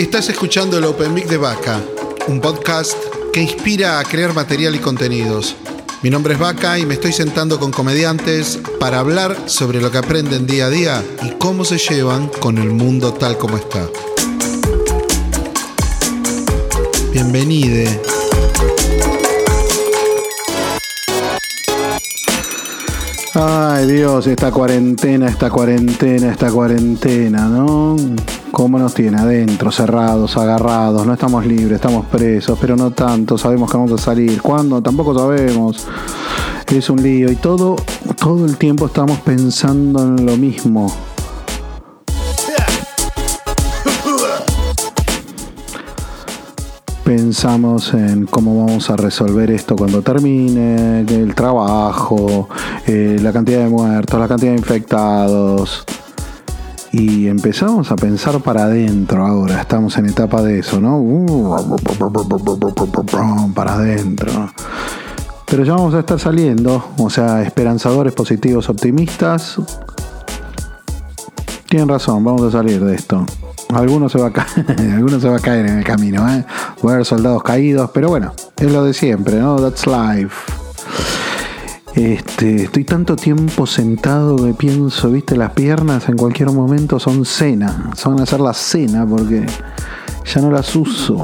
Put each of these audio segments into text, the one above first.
Estás escuchando el Open Mic de Vaca, un podcast que inspira a crear material y contenidos. Mi nombre es Vaca y me estoy sentando con comediantes para hablar sobre lo que aprenden día a día y cómo se llevan con el mundo tal como está. Bienvenide. Ay Dios, esta cuarentena, esta cuarentena, esta cuarentena, ¿no? ¿Cómo nos tiene adentro, cerrados, agarrados? No estamos libres, estamos presos, pero no tanto, sabemos que vamos a salir. ¿Cuándo? Tampoco sabemos. Es un lío y todo, todo el tiempo estamos pensando en lo mismo. Pensamos en cómo vamos a resolver esto cuando termine, el trabajo, eh, la cantidad de muertos, la cantidad de infectados. Y empezamos a pensar para adentro ahora, estamos en etapa de eso, ¿no? para adentro. Pero ya vamos a estar saliendo, o sea, esperanzadores, positivos, optimistas. Tienen razón, vamos a salir de esto. Algunos se va a caer, algunos se va a caer en el camino, ¿eh? Va a haber soldados caídos, pero bueno, es lo de siempre, ¿no? That's life. Este, estoy tanto tiempo sentado que pienso, viste, las piernas en cualquier momento son cena, son a hacer la cena porque ya no las uso.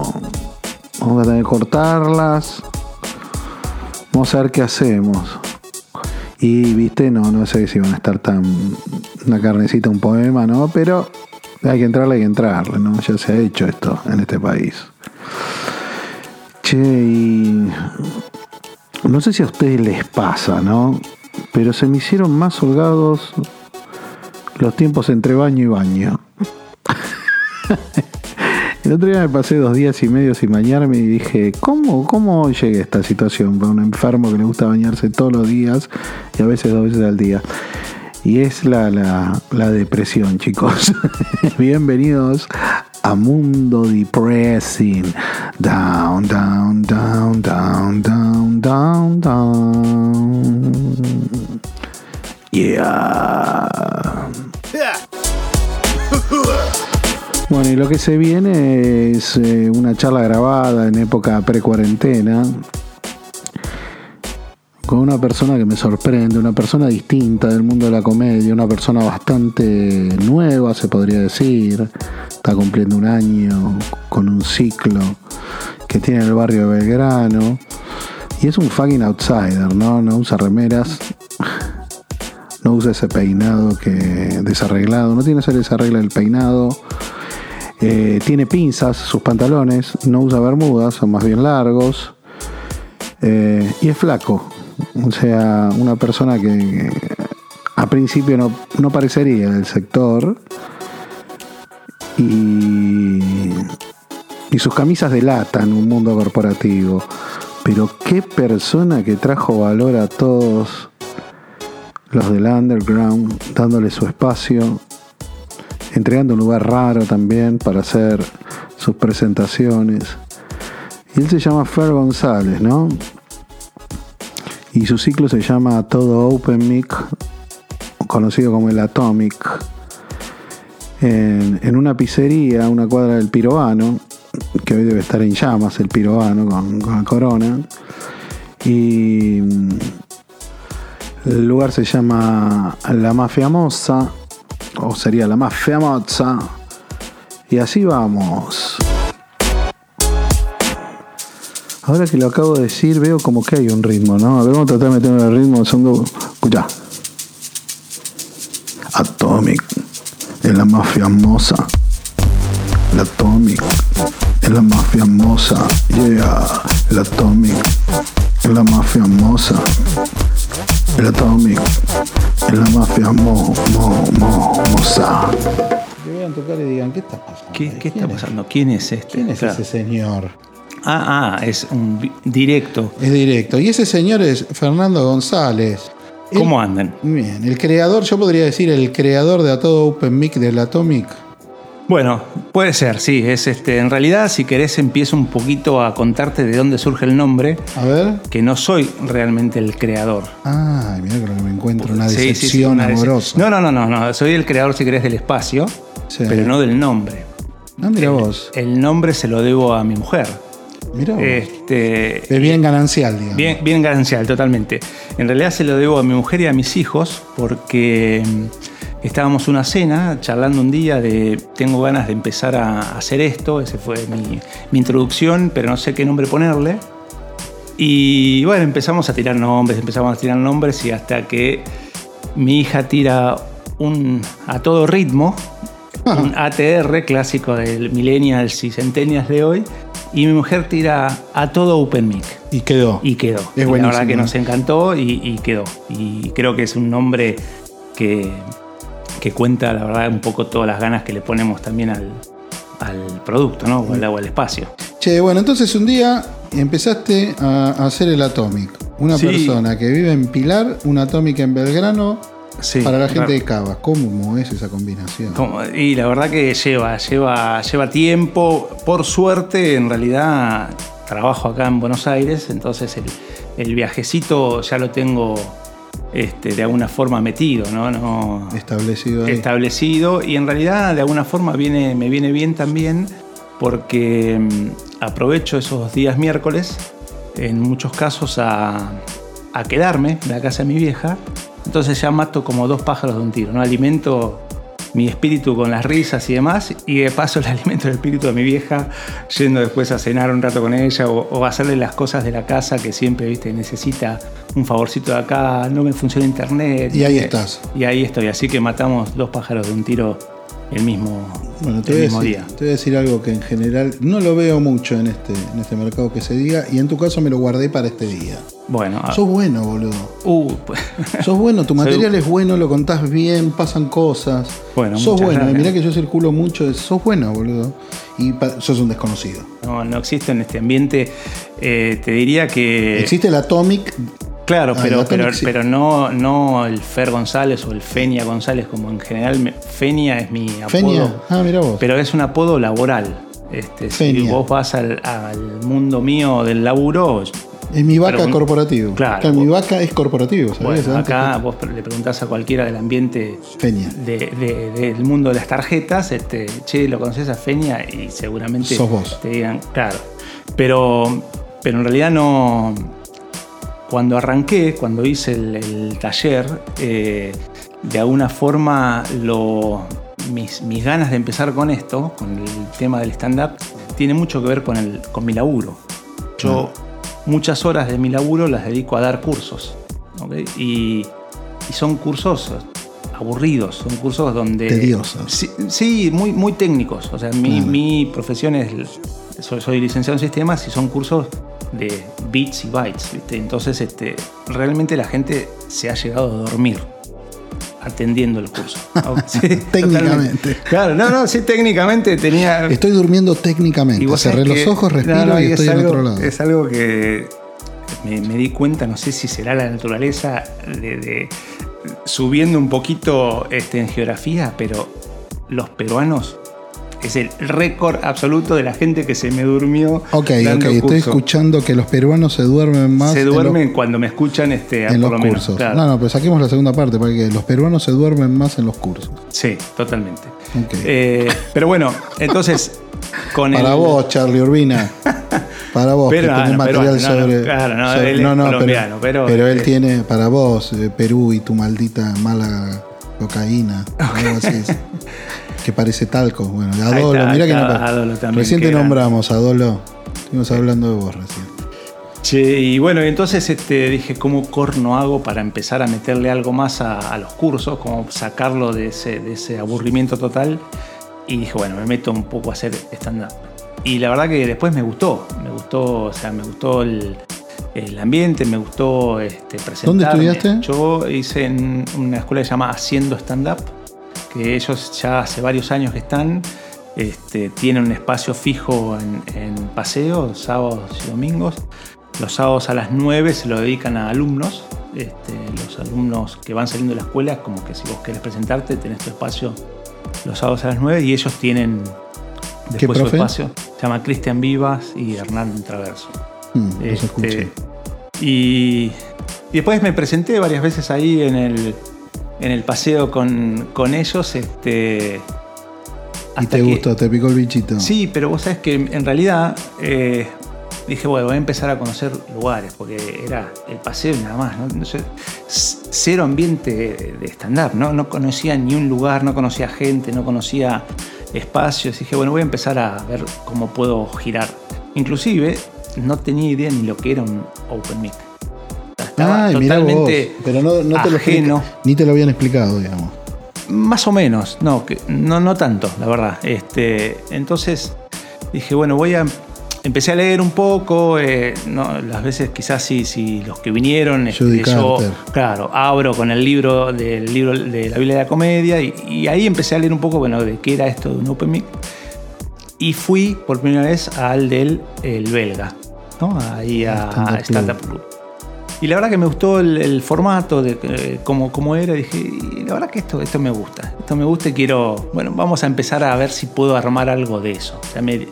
Vamos a tener que cortarlas. Vamos a ver qué hacemos. Y viste, no, no sé si van a estar tan una carnecita, un poema, ¿no? Pero hay que entrarle, hay que entrarle, ¿no? Ya se ha hecho esto en este país. Che, y no sé si a ustedes les pasa, ¿no? Pero se me hicieron más holgados los tiempos entre baño y baño. El otro día me pasé dos días y medio sin bañarme y dije, ¿cómo, cómo llegué a esta situación? Para un enfermo que le gusta bañarse todos los días y a veces dos veces al día. Y es la, la, depresión, chicos. Bienvenidos a Mundo Depressing. Down, down, down, down, down, down, down. Yeah. Bueno, y lo que se viene es eh, una charla grabada en época pre-cuarentena con una persona que me sorprende, una persona distinta del mundo de la comedia, una persona bastante nueva, se podría decir. Está cumpliendo un año con un ciclo que tiene en el barrio de Belgrano. Y es un fucking outsider, ¿no? No usa remeras. No usa ese peinado que desarreglado. No tiene ese desarreglo del peinado. Eh, tiene pinzas sus pantalones. No usa bermudas, son más bien largos. Eh, y es flaco. O sea, una persona que a principio no, parecería del sector. Y, y sus camisas delatan un mundo corporativo. Pero qué persona que trajo valor a todos los del underground, dándole su espacio, entregando un lugar raro también para hacer sus presentaciones. Y él se llama Fer González, ¿no? Y su ciclo se llama Todo Open Mic, conocido como el Atomic, en, una pizzería, una cuadra del Pirobano, que hoy debe estar en llamas el Pirobano con, la corona. Y el lugar se llama La Mafia Moza, o sería La Mafia Moza. Y así vamos. Ahora que lo acabo de decir, veo como que hay un ritmo, ¿no? A ver, vamos a tratar de meter el ritmo. Son Escucha. Atomic. Es la más famosa. La Atomic. Es la más famosa. Yeah. El Atomic. Es la más famosa. El Atomic. Es la más famosa. Que vean tocar y digan, ¿qué está pasando? ¿Qué, qué está pasando? ¿Quién es este? ¿Quién es ese señor? Ah, ah, es un directo. Es directo. Y ese señor es Fernando González. ¿Cómo andan? Bien, el creador, yo podría decir el creador de a todo Open Mic del Atomic. Bueno, puede ser, sí. Es este. En realidad, si querés, empiezo un poquito a contarte de dónde surge el nombre. A ver. Que no soy realmente el creador. Ah, mira que me encuentro una decepción amorosa. No, no, no, no, no. Soy el creador, si querés, del espacio, pero no del nombre. Ah, mira vos. El nombre se lo debo a mi mujer. Vos. Este, es bien ganancial, digamos. Bien, bien ganancial, totalmente. En realidad se lo debo a mi mujer y a mis hijos porque mm, estábamos una cena charlando un día de tengo ganas de empezar a hacer esto, ese fue mi, mi introducción, pero no sé qué nombre ponerle. Y bueno, empezamos a tirar nombres, empezamos a tirar nombres y hasta que mi hija tira un a todo ritmo, un ATR clásico del millennials y centennials de hoy, y mi mujer tira a todo OpenMic. Y quedó. Y quedó. Es Y la buenísimo. verdad que nos encantó y, y quedó. Y creo que es un nombre que, que cuenta, la verdad, un poco todas las ganas que le ponemos también al, al producto, ¿no? O al, o al espacio. Che, bueno, entonces un día empezaste a a hacer el Atomic. Una Sí. persona que vive en Pilar, un Atomic en Belgrano, Sí, para la gente de. Cava. ¿Cómo es esa combinación? Y la verdad que lleva, lleva, lleva tiempo. Por suerte, en realidad, trabajo acá en Buenos Aires, entonces el, el viajecito ya lo tengo este, de alguna forma metido, ¿no? no Establecido ahí. establecido y en realidad de alguna forma viene, me viene bien también porque mm, aprovecho esos días miércoles en muchos casos a, a quedarme en la casa de mi vieja. Entonces ya mato como dos pájaros de un tiro, ¿no? Alimento mi espíritu con las risas y demás y de paso le alimento el espíritu de mi vieja yendo después a cenar un rato con ella o, o hacerle las cosas de la casa que siempre, viste, necesita un favorcito de acá, no me funciona internet. Y ahí estás. Y ahí estoy, así que matamos dos pájaros de un tiro el mismo, Bueno, te el a mismo decir, día. te voy a decir algo que en general no lo veo mucho en este, en este mercado que se diga, y en tu caso me lo guardé para este día. Bueno, ah, Sos bueno, boludo. uh, pues, Sos bueno, tu Soy- material es bueno, lo contás bien, pasan cosas. Bueno, sos bueno, y gracias. mirá que yo circulo mucho, es- sos bueno, boludo. Y sos un desconocido. no, no existe en este ambiente. Eh, te diría que. Existe el Atomic, Claro, Ah, pero, pero, no, no el Fer González o el Fenia González, como en general. Fenia es mi apodo. Fenia. Ah, mira vos. Pero es un apodo laboral. Este, si vos vas al, al mundo mío del laburo, es mi vaca pero- corporativo. Claro. mi vaca es corporativo, ¿sabes? bueno, acá vos le preguntás a cualquiera del ambiente Fenia. de- de- del mundo de las tarjetas, este, che, ¿lo conoces a Fenia? Y seguramente Sos vos. te digan, claro. Pero, pero en realidad no. Cuando arranqué, cuando hice el, el taller, eh, de alguna forma lo, mis, mis ganas de empezar con esto, con el tema del stand-up, tiene mucho que ver con, el, con mi laburo. Yo muchas horas de mi laburo las dedico a dar cursos. ¿ok? Y, y son cursos aburridos, son cursos donde... Tediosos. Sí, sí, muy, muy técnicos. O sea, mi, mi profesión es... Soy, soy licenciado en sistemas y son cursos de bits y bytes. ¿viste? Entonces, este, realmente la gente se ha llegado a dormir atendiendo el curso. Sí, Técnicamente. Claro, no, no, sí, técnicamente tenía... Estoy durmiendo técnicamente. Y vos Cerré los que- ojos, respiro no, no, y es estoy en algo- otro lado. Es algo que me, me di cuenta, no sé si será la naturaleza de, de- subiendo un poquito este, en geografía, pero los peruanos es el récord absoluto de la gente que se me durmió. Ok, ok, estoy escuchando que los peruanos se duermen más Se duermen cuando me escuchan este, en por los, lo menos. cursos. claro. No, no, pero saquemos la segunda parte, porque los peruanos se duermen más en los cursos. Sí, totalmente. Ok. Eh, pero bueno, entonces con Para el, vos, Charlie Urbina. Para vos, que Peruano, tenés material peruano, no, no, sobre. claro, no, sobre- él es colombiano, pero- él eh, tiene para vos, eh, Perú y tu maldita mala cocaína. algo así. que parece talco. Bueno, Adolo, está, mira que está no. Adolo también, recién te nombramos, Adolo. Estuvimos hablando de vos recién. Che, y bueno, entonces este, dije, ¿cómo corno hago para empezar a meterle algo más a, a los cursos? ¿Cómo sacarlo de ese, de ese aburrimiento total? Y dije, bueno, me meto un poco a hacer stand-up. Y la verdad que después me gustó, me gustó, o sea, me gustó el, el ambiente, me gustó este, presentarme. ¿Dónde estudiaste? Yo hice en una escuela que se llama Haciendo Stand-up, que ellos ya hace varios años que están, este, tienen un espacio fijo en, en paseo, sábados y domingos. Los sábados a las 9 se lo dedican a alumnos. Este, los alumnos que van saliendo de la escuela, como que si vos querés presentarte, tenés tu espacio los sábados a las 9 y ellos tienen ¿Qué después su espacio. Se llama Cristian Vivas y Hernán Traverso. Mm, Este, y después me presenté varias veces ahí en el, en el paseo con, con ellos. Este, Y te gustó, te picó el bichito. Sí, pero vos sabés que en realidad eh, dije, bueno, voy a empezar a conocer lugares, porque era el paseo y nada más. ¿no? cero ambiente de stand-up, ¿no? no conocía ni un lugar, no conocía gente, no conocía espacios. Dije, bueno, voy a empezar a ver cómo puedo girar. Inclusive no tenía idea ni lo que era un open mic. Estaba totalmente pero no, te ajeno. Lo ni te lo habían explicado, digamos. Más o menos, no, que, no, no tanto, la verdad. Este, entonces dije, bueno, voy a empecé a leer un poco, eh, las veces quizás si, si los que vinieron, este, yo, claro, abro con el libro del libro de la Biblia de la Comedia y, ahí empecé a leer un poco, bueno, de qué era esto de un Open Mic. Y fui por primera vez al del el belga, ¿no? Ahí a, Startup Club. Y la verdad que me gustó el, formato, de eh, cómo, cómo, era. Dije, y la verdad que esto, esto me gusta. Esto me gusta y quiero. Bueno, vamos a empezar a ver si puedo armar algo de eso. O sea, me,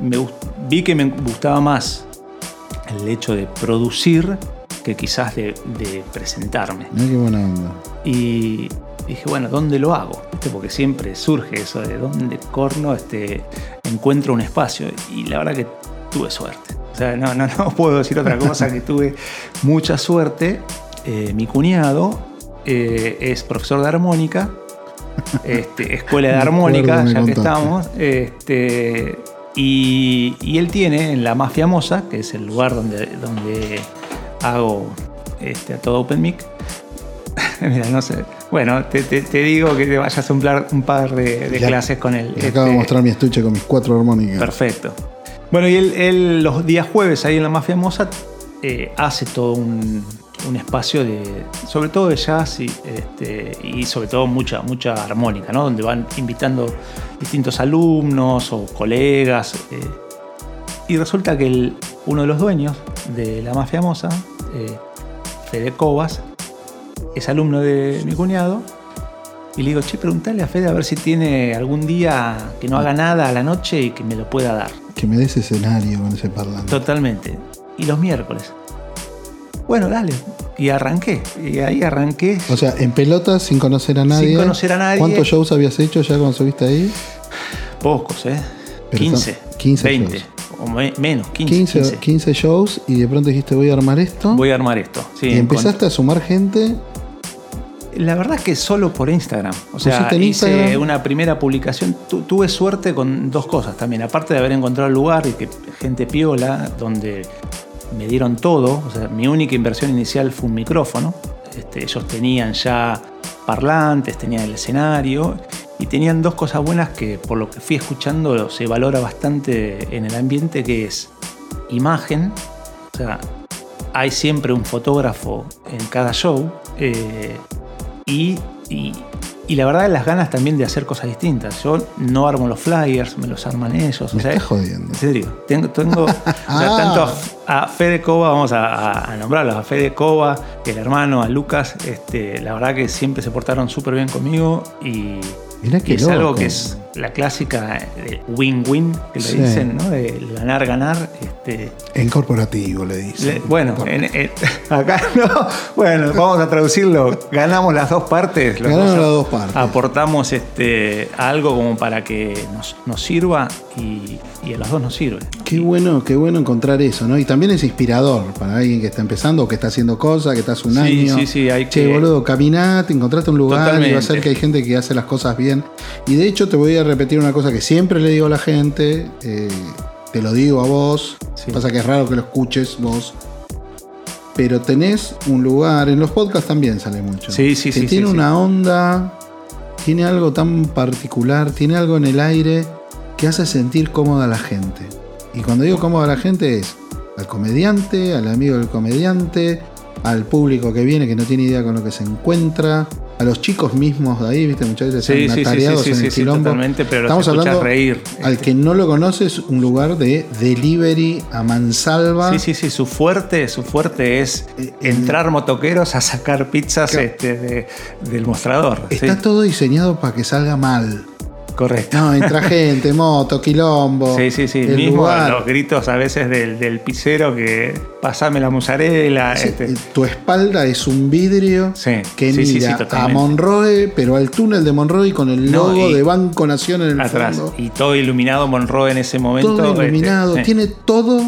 me, vi que me gustaba más el hecho de producir que quizás de, presentarme. qué buena onda. Y dije, bueno, ¿dónde lo hago? Porque siempre surge eso de dónde corno este, encuentro un espacio. Y la verdad que tuve suerte. O sea, no, no, no puedo decir otra cosa que tuve mucha suerte. Eh, mi cuñado eh, es profesor de armónica, este, escuela de armónica, ya que estamos. Este, y, él tiene en la Mafia Mosa, que es el lugar donde, donde hago este, a todo Open Mic. Mira, no sé. Bueno, te, digo que te vayas a un, un par de, clases con él. Te acabo de mostrar mi estuche con mis cuatro armónicas. Perfecto. Bueno, y él, los días jueves ahí en la Mafia Mosa eh, hace todo un, un espacio de, sobre todo de jazz y, este, y sobre todo mucha, mucha armónica, ¿no? donde van invitando distintos alumnos o colegas. Eh, y resulta que uno de los dueños de la mafia mosa, eh, Fede Cobas, es alumno de mi cuñado. Y le digo, che, preguntale a Fede a ver si tiene algún día que no haga nada a la noche y que me lo pueda dar. Que me des escenario con ese parlante. Totalmente. Y los miércoles. Bueno, dale. Y arranqué. Y ahí arranqué. O sea, en pelota, sin conocer a nadie. Sin conocer a nadie. ¿Cuántos shows habías hecho ya cuando subiste ahí? Pocos, ¿eh? 15. 15 20. O menos, 15, 15, shows y de pronto dijiste voy a armar esto. Voy a armar esto. Sí, y empezaste a sumar gente. La verdad es que solo por Instagram. O sea, hice una primera publicación. tuve suerte con dos cosas también. Aparte de haber encontrado el lugar y que gente piola, donde me dieron todo. O sea, mi única inversión inicial fue un micrófono. Este, ellos tenían ya parlantes, tenían el escenario y tenían dos cosas buenas que por lo que fui escuchando se valora bastante en el ambiente, que es imagen. O sea, hay siempre un fotógrafo en cada show eh, y y la verdad, las ganas también de hacer cosas distintas. Yo no armo los flyers, me los arman ellos. Me jodiendo. En serio. Tengo, tengo tanto a, Fede Cova, vamos a, nombrarlos, a Fede Cova, el hermano, a Lucas. Este, la verdad que siempre se portaron súper bien conmigo y, que es algo que es la clásica win-win, que le dicen, ¿no? De ganar, ganar. Este, en corporativo le dicen. bueno, acá no. Bueno, vamos a traducirlo. Ganamos las dos partes. Ganamos las dos partes. Aportamos este, algo como para que nos, sirva y, a los dos nos sirve. Qué bueno, qué bueno encontrar eso, ¿no? Y también es inspirador para alguien que está empezando o que está haciendo cosas, que estás un año. Sí, sí, hay che, boludo, caminate, encontraste un lugar y va a ser que hay gente que hace las cosas bien. Y de hecho te voy a repetir una cosa que siempre le digo a la gente, eh, te lo digo a vos, pasa que es raro que lo escuches vos, pero tenés un lugar, en los podcasts también sale mucho, sí, sí, que tiene una onda, tiene algo tan particular, tiene algo en el aire que hace sentir cómoda a la gente. Y cuando digo cómoda a la gente es al comediante, al amigo del comediante, al público que viene que no tiene idea con lo que se encuentra, a los chicos mismos de ahí, viste, muchas veces sí, están atareados en el quilombo. pero Estamos hablando reír. Al que no lo conoces, un lugar de delivery a mansalva. Sí, sí, sí, su fuerte, su fuerte es eh, entrar motoqueros a sacar pizzas este, del mostrador. Está todo diseñado para que salga mal. Correcto. No, entra gente, moto, quilombo. Sí, sí, sí. el Mismo lugar. los gritos a veces del, del pizzero que pasame la mozzarella. Sí, este. Tu espalda es un vidrio Sí, que sí, mira a. Monroe, pero al túnel de Monroe con el logo de Banco Nación en el atrás. fondo. Y todo iluminado Monroe en ese momento. Todo este, iluminado, tiene todo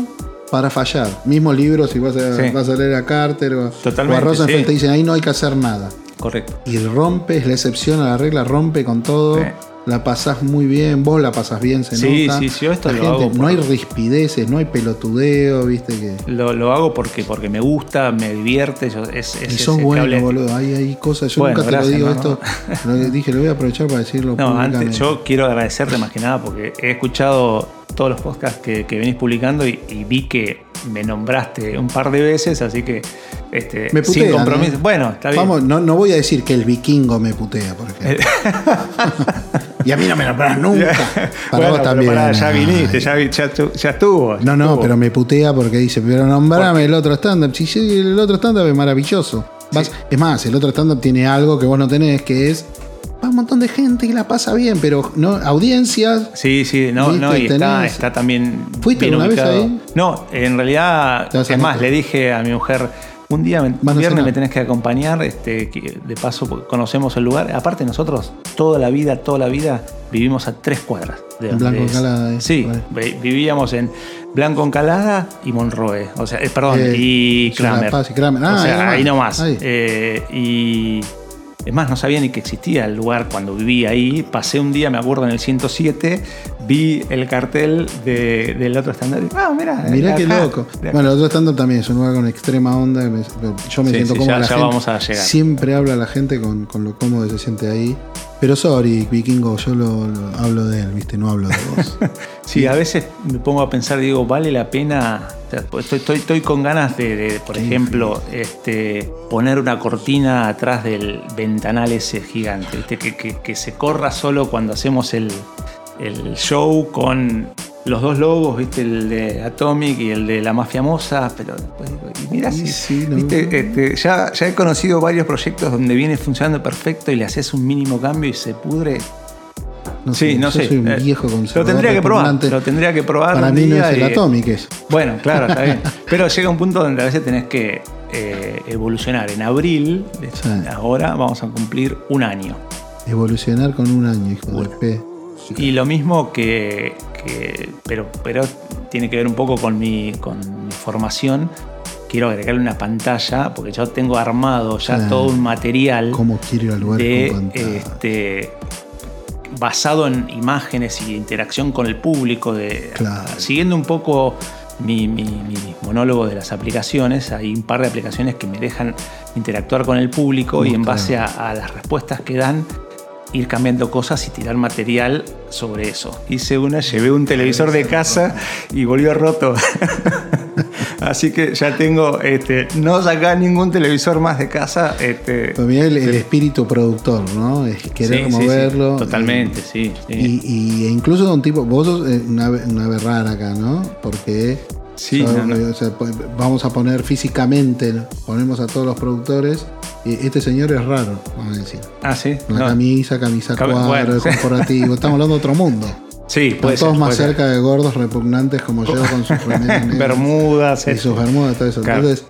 para fallar. Mismo libro, si vas a, vas a leer a Carter o, Totalmente, o a Rosenfeld, te dicen ahí no hay que hacer nada. Correcto. Y rompe, es la excepción a la regla, rompe con todo. La pasás muy bien, vos la pasás bien, se Sí, nota. sí, sí, yo esto La lo gente- hago por- No hay rispideces, no hay pelotudeo, viste que. Lo, lo hago porque, porque me gusta, me divierte. Yo, es, es Y sos ese bueno, cable- boludo. Hay, hay cosas. Yo Bueno, nunca te lo digo no, esto. Lo dije, lo voy a aprovechar para decirlo. No, antes yo quiero agradecerte más que nada porque he escuchado todos los podcasts que, que venís publicando y, y vi que me nombraste un par de veces, así que este, Me sin putean, compromiso. ¿eh? Bueno, está bien. Vamos, no, no voy a decir que el vikingo me putea, por ejemplo. y a mí no me nombrás nunca. Para Bueno, vos pero también. pará, ya viniste, ya, estuvo. No, no, estuvo. pero me putea porque dice, pero nombrame el otro stand-up. Si sí, el otro stand-up es maravilloso. Vas- Es más, el otro stand-up tiene algo que vos no tenés, que es va un montón de gente y la pasa bien, pero no audiencias. Sí, sí, no, ¿Viste? no, y está, está también. ¿Fuiste bien vez ubicado. ahí? No, en realidad, es más, le dije a mi mujer, un día, un viernes cenar. me tenés que acompañar, este, de paso conocemos el lugar. Aparte, nosotros, toda la vida, toda la vida, vivimos a tres cuadras. De En Blanco Encalada, eh, Sí, vivíamos en Blanco Encalada y Monroe. O sea, eh, perdón, Eh, y Kramer. Paz y Kramer. Ah, o sea, ahí nomás, nomás. ahí. Eh, y es más, no sabía ni que existía el lugar cuando vivía ahí. Pasé un día, me acuerdo, en el 107, vi el cartel de- del otro estándar. y, Ah, mira. Mirá qué acá. loco. Bueno, el otro stand-up también es un lugar con extrema onda. Yo me Sí, siento sí, cómodo. ya- la ya gente vamos a llegar. Siempre habla la gente con, con lo cómodo que se siente ahí. Pero sorry, Vikingo, yo lo, lo- hablo de él, ¿viste? No hablo de vos. Sí, a veces me pongo a pensar, digo, vale la pena. pues estoy, estoy, estoy con ganas de, de, por Qué ejemplo, este, poner una cortina atrás del ventanal ese gigante, ¿viste? Que, que- que se corra solo cuando hacemos el, el show con los dos logos, ¿viste? El de Atomic y el de la Mafia Mosa, pero después digo, y mira, sí, no. ¿viste? Este, ya, ya he conocido varios proyectos donde viene funcionando perfecto y le haces un mínimo cambio y se pudre. No Sí, sé, no yo sé. soy un Eh, viejo Lo tendría que probar. Lo tendría que probar. Para un mí no es el y- Atomic eso. Bueno, claro, está bien. Pero llega un punto donde a veces tenés que eh, evolucionar. En abril, de- Sí. ahora vamos a cumplir un año. Evolucionar con un año, hijo de P. Y lo mismo que, que- pero, pero tiene que ver un poco con mi, con mi formación. Quiero agregarle una pantalla, porque yo tengo armado ya todo un material este basado en imágenes y interacción con el público, de, Claro. siguiendo un poco mi, mi- mi monólogo de las aplicaciones, hay un par de aplicaciones que me dejan interactuar con el público y en base a, a las respuestas que dan, ir cambiando cosas y tirar material sobre eso. Hice una, llevé un televisor de casa y volvió roto. Así que ya tengo, este, no sacar ningún televisor más de casa. Este, mirá el, el espíritu productor, ¿no? Es querer Sí, sí, sí, moverlo. totalmente, sí. sí. Y, y- e incluso un tipo, vos sos eh, una, una ave rara acá, ¿no? Porque Sí, o sea, no, no. o sea, po- vamos a poner físicamente, ponemos a todos los productores. Este señor es raro, vamos a decir. Ah, sí. Una No. camisa, camisa Cam- cuadro, bueno, sí. corporativo. Estamos hablando de otro mundo. Sí, Están puede todos ser, más puede ser. cerca de gordos repugnantes como yo con sus remeras Bermudas. y sus bermudas, todo eso. Claro. Entonces,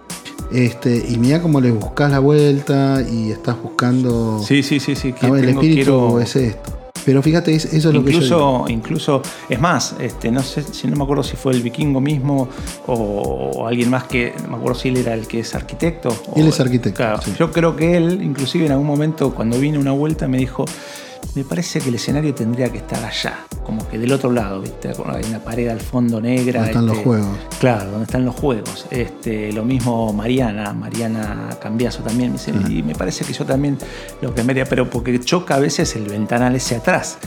este, y mira cómo le buscas la vuelta y estás buscando. Sí, sí, sí, sí. el espíritu quiero- es esto. Pero fíjate, es- eso es lo que yo. Incluso, incluso, es más, este, no sé si no me acuerdo si fue el vikingo mismo o, o alguien más que, no me acuerdo si él era el que es arquitecto. o- Él es arquitecto, Claro, sí. Yo creo que él, inclusive en algún momento cuando vine una vuelta me dijo, me parece que el escenario tendría que estar allá, como que del otro lado, ¿viste? Hay una pared al fondo negra. Donde están los este, juegos. Claro, donde están los juegos. Este, lo mismo Mariana, Mariana Cambiaso también me dice, y me parece que yo también lo cambiaría, pero porque choca a veces el ventanal ese atrás.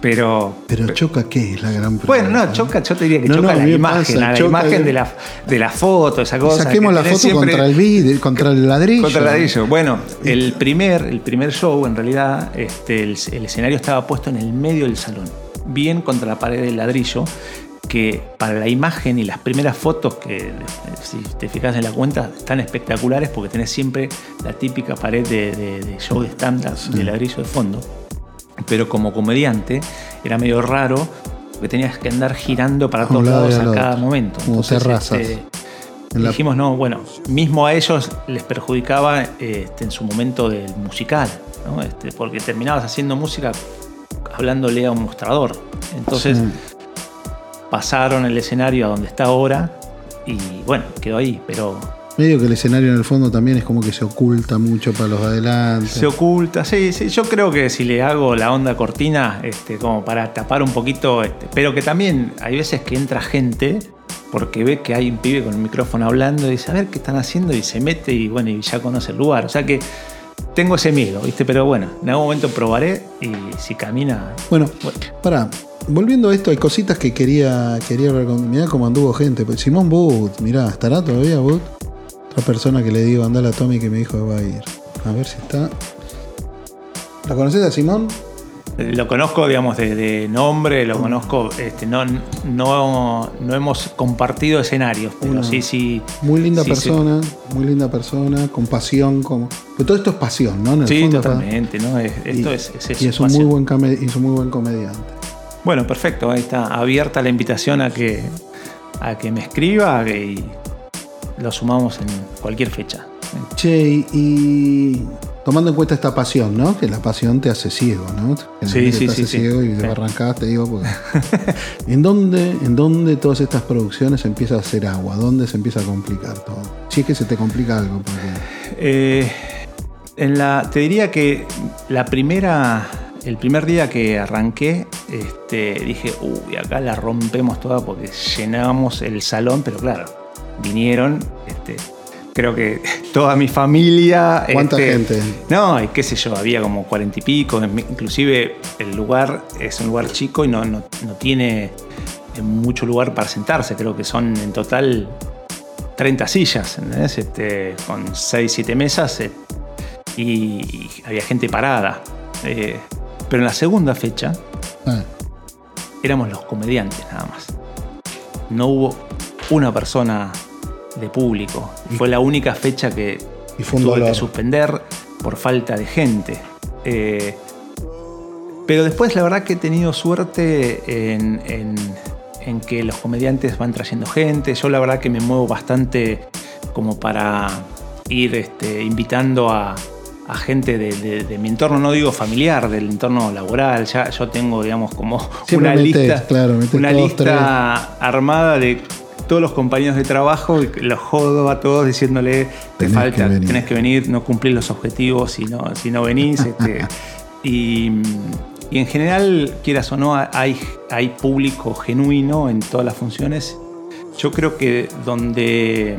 Pero. Pero choca qué es la gran Bueno, pregunta, no, choca, yo te diría que No, choca no, la imagen, pasa, la choca imagen de la, de la foto, esa cosa. Saquemos que la foto siempre- contra el vidrio, contra el ladrillo. contra el ladrillo. Bueno, el primer, el primer show, en realidad, este, el, el escenario estaba puesto en el medio del salón, bien contra la pared del ladrillo, que para la imagen y las primeras fotos, que eh, si te fijas en la cuenta, están espectaculares porque tenés siempre la típica pared de, de- de show de stand-up de ladrillo de fondo. pero como comediante era medio raro porque tenías que andar girando para todos lado lados a otro, cada momento. como terrazas. En la- Dijimos, no, bueno, mismo a ellos les perjudicaba este, en su momento del musical, ¿no? Este, porque terminabas haciendo música hablándole a un mostrador. Entonces Sí. pasaron el escenario a donde está ahora y bueno, quedó ahí, pero Medio que el escenario en el fondo también es como que se oculta mucho para los adelantes. se oculta. Sí, sí, yo creo que si le hago la onda cortina, este, como para tapar un poquito, este, pero que también hay veces que entra gente porque ve que hay un pibe con el micrófono hablando y dice, a ver qué están haciendo y se mete y bueno, y ya conoce el lugar. O sea que tengo ese miedo, ¿viste? Pero bueno, en algún momento probaré y si camina... Bueno, Bueno. pará. Volviendo a esto, hay cositas que quería, quería hablar con. Mirá cómo anduvo gente. Pues Simón Booth, mirá, ¿estará todavía Booth? Otra persona que le digo, anda a la Tommy que me dijo que va a ir. A ver si está. ¿La conoces a Simón? Lo conozco, digamos, de, de nombre, lo conozco, este, no, no, no hemos compartido escenarios, pero Una- sí, sí. Muy linda sí, sí. persona, muy linda persona, con pasión, como. Pero todo esto es pasión, ¿no? En el Sí, fondo, totalmente, ¿no? Es- y- Esto es, es eso, Y es un muy buen come- y es un muy buen comediante. Bueno, perfecto, ahí está abierta la invitación a que, a que me escriba y lo sumamos en cualquier fecha. Che, y, y tomando en cuenta esta pasión, ¿no? Que la pasión te hace ciego, ¿no? Sí, sí, te hace sí. ciego y Sí. te arrancás, te digo, porque. ¿En dónde, ¿En dónde todas estas producciones se empieza a hacer agua? ¿Dónde se empieza a complicar todo? Si es que se te complica algo, porque. Eh, en la, te diría que la primera, el primer día que arranqué, este, dije, uy, acá la rompemos toda porque llenamos el salón, pero claro, vinieron, este, creo que toda mi familia. ¿Cuánta este, gente? No, y qué sé yo, había como cuarenta y pico, inclusive el lugar es un lugar chico y no, no, no tiene eh, mucho lugar para sentarse, creo que son en total 30 sillas, ¿entendés? Este, con 6, 7 mesas eh, y, y había gente parada. Eh, pero en la segunda fecha Ah, éramos los comediantes nada más. No hubo una persona de público. Fue la única fecha que Y fue un tuve dolor. que suspender por falta de gente. Eh, pero después la verdad que he tenido suerte en, en- en que los comediantes van trayendo gente. Yo la verdad que me muevo bastante como para ir este, invitando a, a gente de, de- de mi entorno, no digo familiar, del entorno laboral. Ya yo tengo, digamos, como Siempre una metés, lista, claro, una lista armada de todos los compañeros de trabajo los jodo a todos diciéndole te falta, que venir". tenés que venir, no cumplir los objetivos si no, si no venís. este, y, y en general, quieras o no, hay, hay público genuino en todas las funciones. Yo creo que donde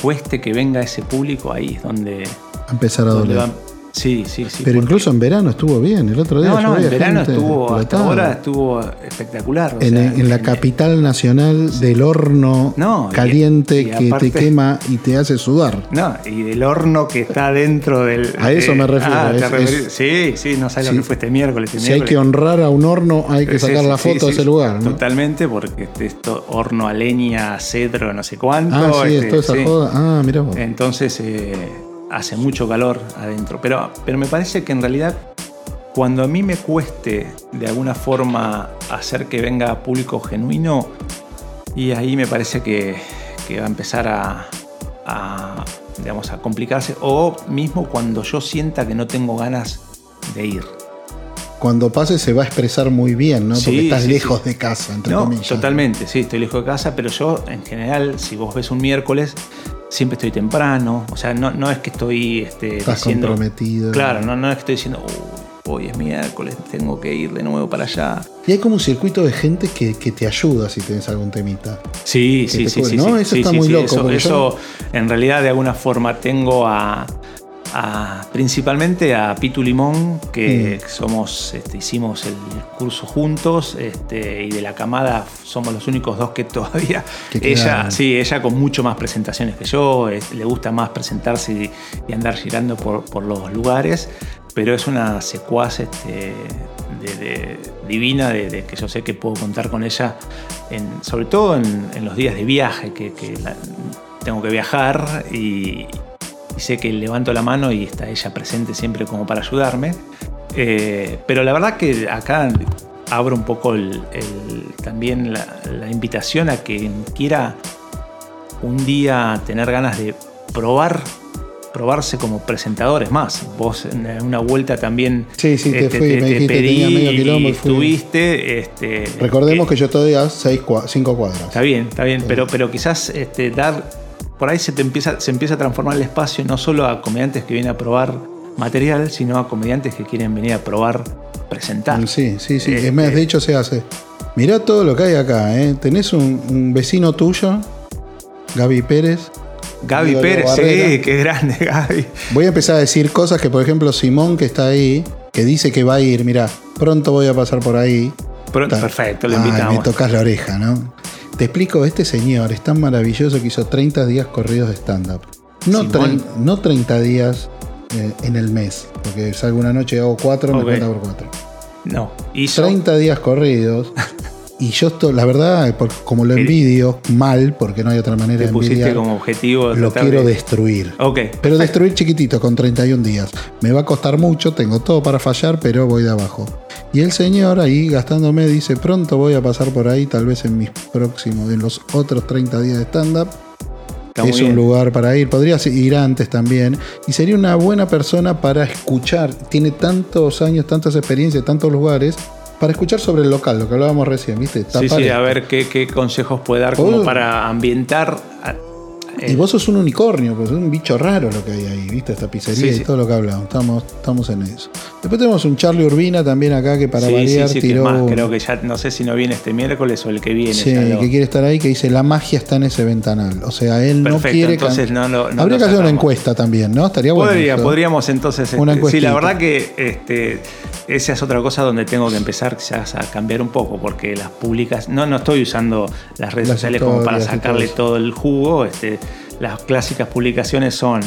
cueste que venga ese público, ahí es donde, a empezar a doler. va- Sí, sí, sí. Pero incluso en verano estuvo bien. El otro día No, yo no, en verano estuvo, hasta ahora estuvo espectacular. o en, sea, en la capital nacional del horno No, caliente y que aparte- te quema y te hace sudar. No, y del horno que está dentro del. A eso me refiero, Ah, es- es- sí, sí, no sabes Sí. lo que fue este miércoles. este Si hay que honrar a un horno, hay que sacar la foto de ese lugar, ¿no? Totalmente, porque este, esto horno a leña, cedro, no sé cuánto. Ah, sí, este, es toda esa joda. Ah, mira vos. Entonces eh, hace mucho calor adentro. Pero, pero me parece que en realidad, cuando a mí me cueste de alguna forma hacer que venga público genuino, y ahí me parece que, que va a empezar a, a, digamos, a complicarse. O mismo cuando yo sienta que no tengo ganas de ir. Cuando pase se va a expresar muy bien, ¿no? Porque estás sí, lejos sí. de casa, entre No, comillas. totalmente, sí, estoy lejos de casa, pero yo en general, si vos ves un miércoles, siempre estoy temprano. O sea, no, no es que estoy este, Estás diciendo. comprometido. Claro, no, no es que estoy diciendo, "Uy, hoy es miércoles, tengo que ir de nuevo para allá. Y hay como un circuito de gente que, que te ayuda si tenés algún temita. Sí, Que sí, te sí, sí. ¿no? sí, Eso sí, está muy loco, eso, en realidad, de alguna forma, tengo a. a- principalmente a Pitu Limón, que Mm. somos, este, hicimos el curso juntos, este, y de la camada somos los únicos dos que todavía. Que ella, sí, ella con mucho más presentaciones que yo, es- le gusta más presentarse y, y andar girando por, por los lugares, pero es una secuaz este, de- de- divina de, de que yo sé que puedo contar con ella, en, sobre todo en, en los días de viaje, que, que la- tengo que viajar y, y sé que levanto la mano y está ella presente siempre como para ayudarme. Eh, pero la verdad que acá abro un poco el- el- también la, la invitación a que quiera un día tener ganas de probar probarse como presentadores más. Vos en una vuelta también Sí, sí, te fui, me dijiste, tenía medio quilombo y fui. estuviste. Este, Recordemos eh, que yo estoy a 5 cuadras. Está bien, está bien, pero, pero quizás este, dar. Por ahí se te empieza, se empieza a transformar el espacio no solo a comediantes que vienen a probar material, sino a comediantes que quieren venir a probar, presentar. Sí, sí, sí. Eh, es más, eh, de hecho se hace. Mirá todo lo que hay acá, ¿eh? Tenés un, un vecino tuyo, Gaby Pérez. Gaby Pérez, sí, qué grande Gaby. Voy a empezar a decir cosas que, por ejemplo, Simón, que está ahí, que dice que va a ir, mirá, pronto voy a pasar por ahí. Pronto, perfecto, lo Ay, invitamos. me tocas la oreja, ¿no? Te explico, este señor es tan maravilloso que hizo 30 días corridos de stand-up. No, no 30 días eh, en el mes, porque salgo una noche y hago 4, Ok. me cuenta por 4. No, hizo. 30 días corridos. Y yo, esto, la verdad, como lo envidio mal, porque no hay otra manera de pusiste envidiar, como objetivo. lo quiero de- destruir. Pero destruir chiquitito, con 31 días. Me va a costar mucho, tengo todo para fallar, pero voy de abajo. Y el señor ahí gastándome dice, pronto voy a pasar por ahí, tal vez en mis próximos, en los otros 30 días de stand-up. Es un lugar para ir, podrías ir antes también. Y sería una buena persona para escuchar. Tiene tantos años, tantas experiencias, tantos lugares, para escuchar sobre el local, lo que hablábamos recién, ¿viste? Sí, Tapar sí, a ver qué, qué consejos puede dar como para ambientar. Y eh, vos sos un unicornio, pues es un bicho raro lo que hay ahí, ¿viste? Esta pizzería Sí, y sí. todo lo que hablamos. Estamos, estamos en eso. Después tenemos un Charlie Urbina también acá que para sí, variar sí, sí, que tiró. más, creo que ya no sé si no viene este miércoles o el que viene. Sí, lo- que quiere estar ahí, que dice la magia está en ese ventanal. O sea, él no quiere. entonces no no Habría que hacer una encuesta también, ¿no? Estaría bueno. Podría, podríamos entonces. Una este, sí, la verdad que este, esa es otra cosa donde tengo que empezar quizás a cambiar un poco, porque las públicas. No, no estoy usando las redes Las sociales como para sacarle todo todo el jugo. Este, las clásicas publicaciones son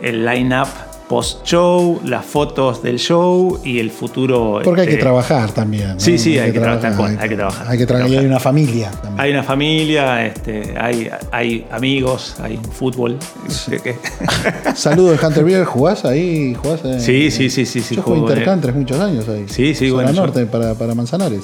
el line-up post-show, las fotos del show y el futuro. Porque hay que este, trabajar también. ¿no? Sí, sí, hay que trabajar, tal cual, hay que trabajar. Hay que trabajar. Y hay una familia también. Hay una familia, este, hay, hay amigos, hay fútbol. este, que- Saludos de Hunter Beer, ¿jugás ahí? ¿Jugás en- Sí, sí, sí, sí, sí, Yo jugué juego, Intercantres muchos años ahí. Sí, sí, bueno, yo- norte para, para Manzanares.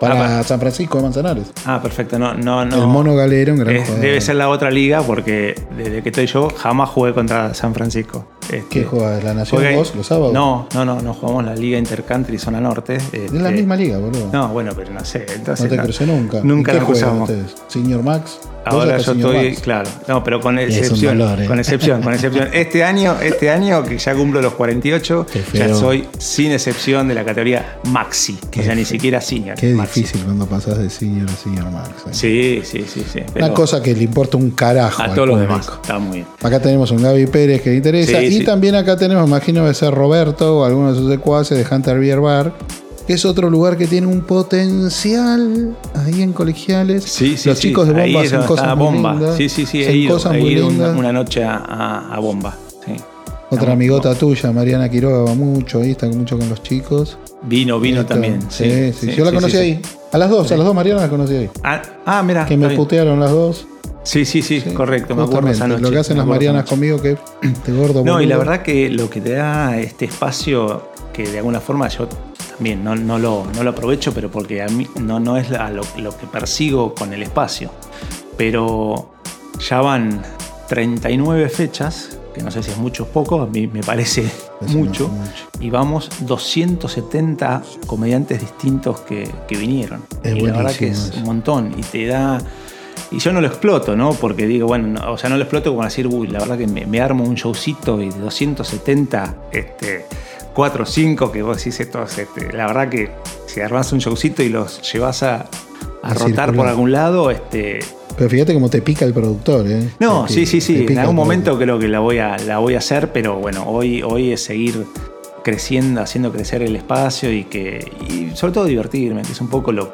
Para Ah, San Francisco de Manzanares. Ah, perfecto. No, no, no. El Mono Galero, un gran Es- jugador. debe ser la otra liga porque desde que estoy yo jamás jugué contra San Francisco. Este, ¿Qué juega? ¿La Nación jugué- vos los sábados? No, no, no, no jugamos la Liga Intercountry Zona Norte. Es la este, misma liga, boludo. No, bueno, pero no sé. Entonces, no te crucé nunca. Nunca ¿Y qué nos juegan cruzamos. ustedes? ¿Senior Max? ¿Vos Ahora yo estoy, claro, no, pero con excepción, eh. con excepción, con excepción. Este año, este año que ya cumplo los 48, Qué ya soy sin excepción de la categoría Maxi, Qué o sea, ni siquiera Senior. Qué. Difícil cuando pasás de Senior a Senior Max. eh. Sí, sí, sí, sí. Una cosa que le importa un carajo. a todos los demás. Está muy bien. Acá tenemos un Gaby Pérez que le interesa. Sí, y sí. también acá tenemos, imagino, de ser Roberto o alguno de sus secuaces de Hunter Beer Bar. Que es otro lugar que tiene un potencial ahí en colegiales. Sí, sí, Los chicos de Ahí Bomba es hacen cosas muy bomba. lindas. Sí, sí, sí, he ido, cosas he muy ido lindas. una, una noche a, a- bomba. Sí. Otra amigota tuya, Mariana Quiroga, va mucho ahí, está mucho con los chicos. Vino, vino también. Sí, sí. sí, Yo la conocí ahí. A las dos, a las dos Mariana las conocí ahí. Ah, ah, mira. Que me bien. putearon las dos. Sí, sí, sí, correcto. Me acuerdo esa noche. Lo que hacen las Marianas conmigo que te gordo. No, y la verdad que lo que te da este espacio, que de alguna forma yo también no, no lo, no lo aprovecho, pero porque a mí no, no es la- lo, lo que persigo con el espacio. Pero ya van 39 fechas, que no sé si es mucho o poco, a mí me parece mucho, mucho. y vamos 270 comediantes distintos que, que vinieron. Es y la verdad que es un montón, y te da... Y yo no lo exploto, ¿no? Porque digo, bueno, no- o sea, no lo exploto como decir, uy, la verdad que me, me armo un showcito y de 270, este, 4 o 5 que vos decís estos, este, la verdad que si armás un showcito y los llevas a, a A rotar circular. por algún lado, este. Pero fíjate cómo te pica el productor, ¿eh? No, Te sí, sí, sí. En algún momento creo que la voy a, la voy a hacer, pero bueno, hoy, hoy es seguir creciendo, haciendo crecer el espacio y que. Y sobre todo divertirme, que es un poco lo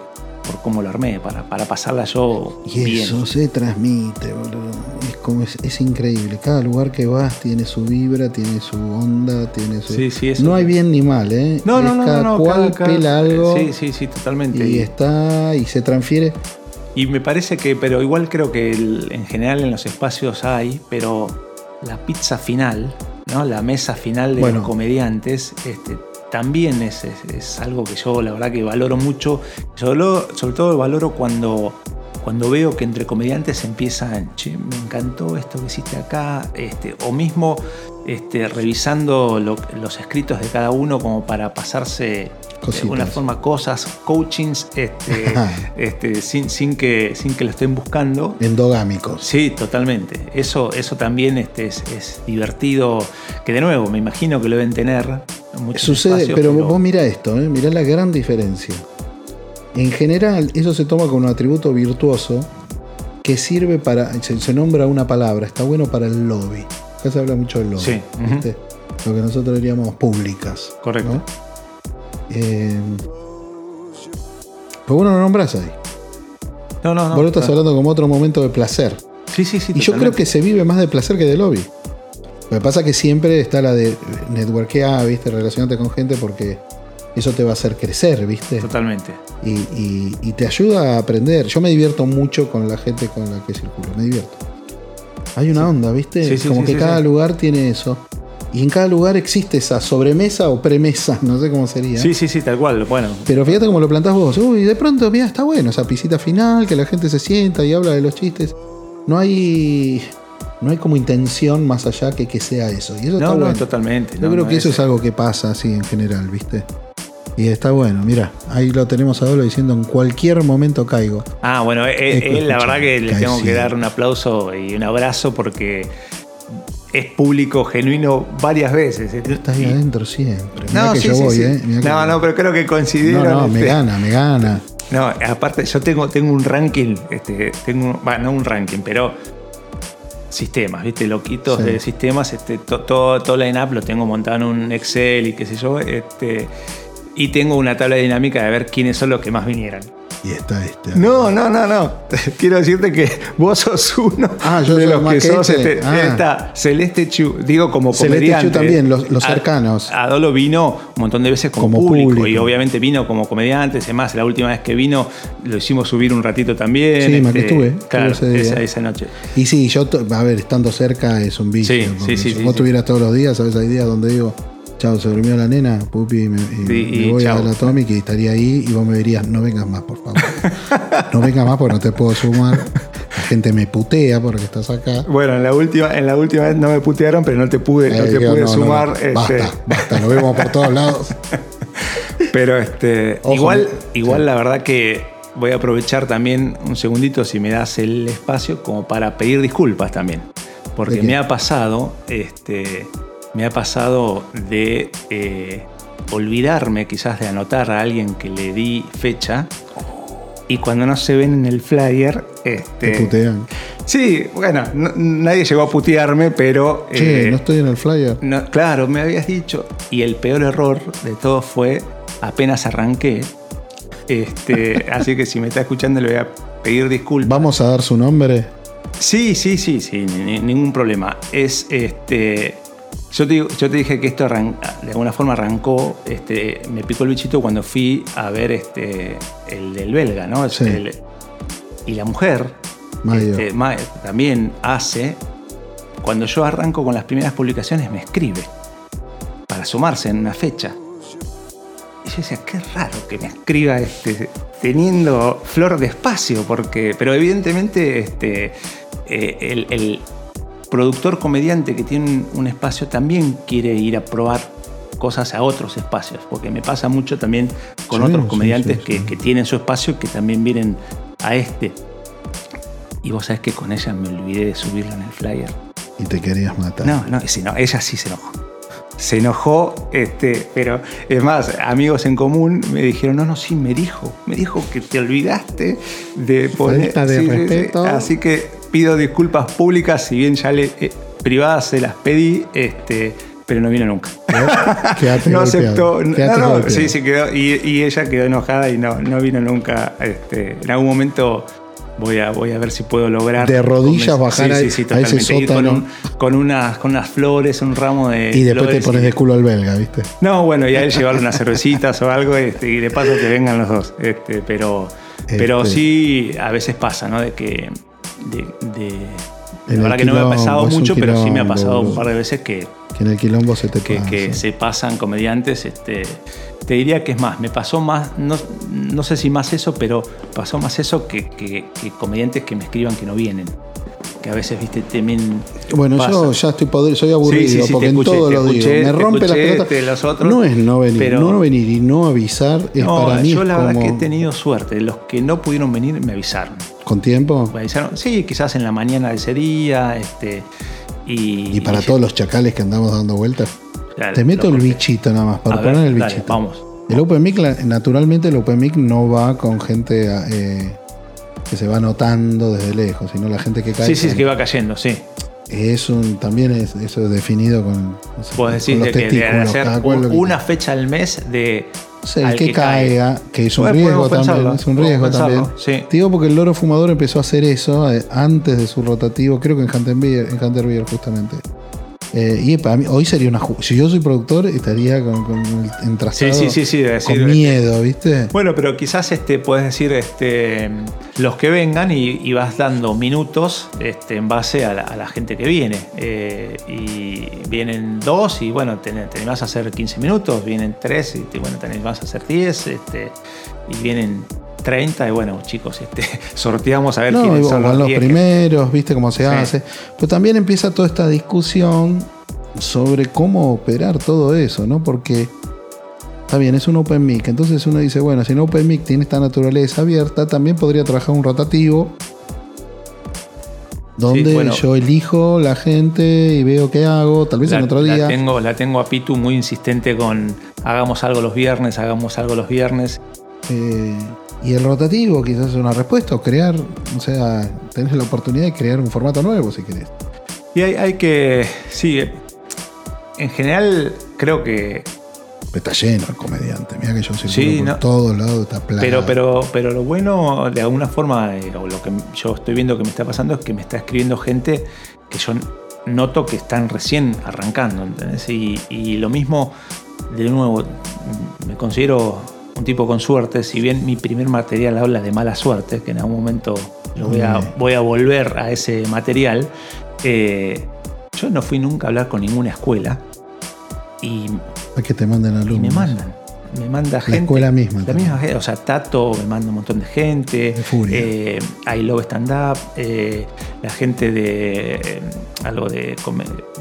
por cómo lo armé, para, para pasarla yo Y bien. eso se transmite, boludo. Es como es, es increíble. Cada lugar que vas tiene su vibra, tiene su onda, tiene su. Sí, sí, eso- no hay bien ni mal, ¿eh? No, no, Es no, cada no, no, cual cada- cada- pela algo Sí, sí, sí, totalmente. y está y se transfiere. Y me parece que, pero igual creo que el- en general en los espacios hay, pero la pizza final, ¿no? La mesa final de Bueno. los comediantes, este, también es, es- es algo que yo la verdad que valoro mucho. Sobre, lo- sobre todo valoro cuando, cuando veo que entre comediantes empiezan, che, me encantó esto que hiciste acá, este, o mismo este, revisando lo- los escritos de cada uno como para pasarse de Cositas. alguna forma cosas, coachings, este, este, sin, sin, que, sin que lo estén buscando. Endogámicos. Sí, totalmente. Eso, eso también este, es, es divertido. Que de nuevo, me imagino que lo deben tener. Sucede, espacios, pero, vos mira esto, ¿eh? mirá la gran diferencia. En general, eso se toma como un atributo virtuoso que sirve para. Se, se nombra una palabra, está bueno para el lobby. Acá se habla mucho del lobby. Sí. Lo que nosotros diríamos públicas. Correcto. ¿no? Eh, pero vos no lo nombrás ahí. No, no, no. vos lo estás claro. hablando como otro momento de placer. Sí, sí, sí. Y yo creo que se vive más de placer que de lobby. Lo que pasa es que siempre está la de networkear, ¿viste? Relacionarte con gente porque eso te va a hacer crecer, ¿viste? Totalmente. Y, y- y te ayuda a aprender. Yo me divierto mucho con la gente con la que circulo, me divierto. Hay una onda, ¿viste? Sí, sí, Como sí, que cada lugar tiene eso. Y en cada lugar existe esa sobremesa o premesa, no sé cómo sería. Sí, sí, sí, tal cual. Bueno, Pero fíjate cómo lo plantás vos. Uy, de pronto, mira, está bueno esa pisita final, que la gente se sienta y habla de los chistes. No hay. No hay como intención más allá que que sea eso. Y eso no, está no, bueno. totalmente. Yo no, creo no que eso es algo que pasa así en general, ¿viste? Y está bueno, mira, ahí lo tenemos a Dolo diciendo en cualquier momento caigo. Ah, bueno, él, Escucha, él, la verdad que le tengo que dar un aplauso y un abrazo porque es público genuino varias veces. Estás ahí Y- adentro siempre. Mirá No, que sí, yo sí, voy, sí. ¿eh? Mirá que- No, no, pero creo que No, coincidieron. no, me este, gana, me gana. No, aparte yo tengo, tengo un ranking, este, tengo, bueno, no un ranking, pero sistemas, ¿viste? Loquitos de sistemas, este, to- todo, todo line-up lo tengo montado en un Excel y qué sé yo, este, y tengo una tabla dinámica de ver quiénes son los que más vinieran. Y está este. No, no, no, no. Quiero decirte que vos sos uno Ah, yo de soy los más que que sos. este. Este, Ah. Está Celeste Chu, digo como Celeste comediante. Chu también, los- los A- cercanos. Adolo vino un montón de veces como, Como público, público. y obviamente vino como comediante. Además, la última vez que vino lo hicimos subir un ratito también. este, Sí, me que estuve, Claro, esa, esa noche. Y sí, yo, a ver, estando cerca es un vicio. Sí, sí, sí, si sí, vos sí. tuvieras todos los días, ¿sabes? Hay días donde digo, chao, se durmió la nena, pupi, y me, Sí, me y voy chao. a la Atomic y estaría ahí y vos me dirías, no vengas más, por favor. no vengas más porque no te puedo sumar. La gente me putea porque estás acá. Bueno, en la última, en la última vez no me putearon, pero no te pude, no te pude no, sumar. no. este, Basta, basta, lo vemos por todos lados. Pero este, Ojo, igual, sí. igual la verdad que voy a aprovechar también un segundito si me das el espacio como para pedir disculpas también. Porque me ha pasado, este, me ha pasado de eh, olvidarme quizás de anotar a alguien que le di fecha y cuando no se ven en el flyer, este, Te putean. sí, bueno, no- nadie llegó a putearme, pero Che, eh, no estoy en el flyer. no, claro, me habías dicho. Y el peor error de todo fue apenas arranqué. Este, así que si me está escuchando le voy a pedir disculpas. Vamos a dar su nombre. Sí, sí, sí, sí, ni- ni- ningún problema. Es este. Yo te, digo- yo te dije que esto de alguna forma arrancó, este, me picó el bichito cuando fui a ver este, el del belga, ¿no? Sí. El- y la mujer este, Ma- también hace, cuando yo arranco con las primeras publicaciones, me escribe para sumarse en una fecha. Y yo decía, qué raro que me escriba este, teniendo flor de espacio, porque, pero evidentemente este, eh, el, el productor comediante que tiene un, espacio también quiere ir a probar cosas a otros espacios, porque me pasa mucho también con Sí, otros comediantes sí, que, sí. que tienen su espacio y que también vienen a este. Y vos sabés que con ella me olvidé de subirlo en el flyer. Y te querías matar. No, no, sí, no, ella sí se enojó. Se enojó, este, pero es más, amigos en común me dijeron, no, no, sí, me dijo, me dijo que te olvidaste de poner. Falta de respeto. Así que pido disculpas públicas, si bien ya le eh, privadas se las pedí, este, pero no vino nunca. Quédate no aceptó. no, no, sí, sí quedó. Y, y ella quedó enojada y no, no vino nunca. Este, en algún momento voy a, voy a ver si puedo lograr. De rodillas bajar a- a ese totalmente. Ir con, sótano. un- con unas, con unas flores, un ramo de. Y después te pones de culo al belga, ¿viste? No, bueno, y a él llevarle unas cervecitas o algo este, y de paso que vengan los dos. Este, pero, pero Este. sí, a veces pasa, ¿no? De que. De, de- La verdad que no me ha pasado mucho, pero sí me ha pasado un par de veces que, Que en el quilombo se te que, pasa. que se pasan comediantes. Este, te diría que es más, me pasó más, no, no sé si más eso, pero pasó más eso que, que- que comediantes que me escriban que no vienen. Que a veces, viste, también. Bueno, pasa. yo ya estoy podrido, soy aburrido, Sí, sí, sí, porque en todo lo escuché, digo. Me rompe las escuché, pelotas. te los otros, no es no venir, pero- no venir y no avisar es No, para mí yo la verdad que he tenido suerte. Los que no pudieron venir me avisaron. Con tiempo. Me avisaron, sí, quizás en la mañana de ese día. Este, y, Y para todos los chacales que andamos dando vueltas. Te meto el bichito nada más, para A ver, poner el dale, bichito. vamos. El Open Mic, la- naturalmente el Open Mic no va con gente eh, que se va notando desde lejos, sino la gente que cae. Sí, sí, es que va cayendo, sí. Es un, también es, eso es definido con, Vos decís con de los que de testículos. hacer un- que- una fecha al mes de. O sea, el que, caiga, que es un Bueno, riesgo también. Es un riesgo pensarlo, también. sí. Te Digo porque el loro fumador empezó a hacer eso eh, antes de su rotativo, creo que en Hunterbeer, en Hunterbeer justamente. Eh, y para mí, hoy sería una. Si yo soy productor, estaría con, con el entrazado. Sí, sí, sí, sí, decir, con miedo, ¿viste? Bueno, pero quizás este, puedes decir este, los que vengan y, y vas dando minutos este, en base a la, a la gente que viene. Eh, y vienen dos y bueno, te, te animás a hacer 15 minutos, vienen tres y te, bueno, te animás a hacer 10 este, y vienen 30 y bueno, chicos, este, sorteamos a ver No, quiénes son los 10 que- primeros, viste cómo se Sí. hace. Pero también empieza toda esta discusión sobre cómo operar todo eso, ¿no? Porque está bien, es un Open Mic. Entonces uno dice, bueno, si un Open Mic tiene esta naturaleza abierta, también podría trabajar un rotativo. Donde Sí, bueno. yo elijo la gente y veo qué hago, tal vez La, en otro la día. tengo, la tengo a Pitu muy insistente con hagamos algo los viernes, hagamos algo los viernes. Eh, y el rotativo quizás es una respuesta, o crear, o sea, tenés la oportunidad de crear un formato nuevo si querés. Y hay, hay que, sí, en general creo que, Está lleno el comediante. Mira que yo circulo Sí, por no. todos lados, está plagado. pero, pero, pero lo bueno de alguna forma, eh, o lo que yo estoy viendo que me está pasando es que me está escribiendo gente que yo noto que están recién arrancando, ¿entendés? Y, y lo mismo, de nuevo, me considero un tipo con suerte, si bien mi primer material habla de mala suerte, que en algún momento lo voy a, Mm. voy a volver a ese material, eh, yo no fui nunca a hablar con ninguna escuela y Hay que te manden y alumnos. me mandan. Me manda gente. escuela misma La también. misma gente. O sea, Tato me manda un montón de gente. De Furia. Eh, I Love Stand Up. eh, la gente de eh, algo de,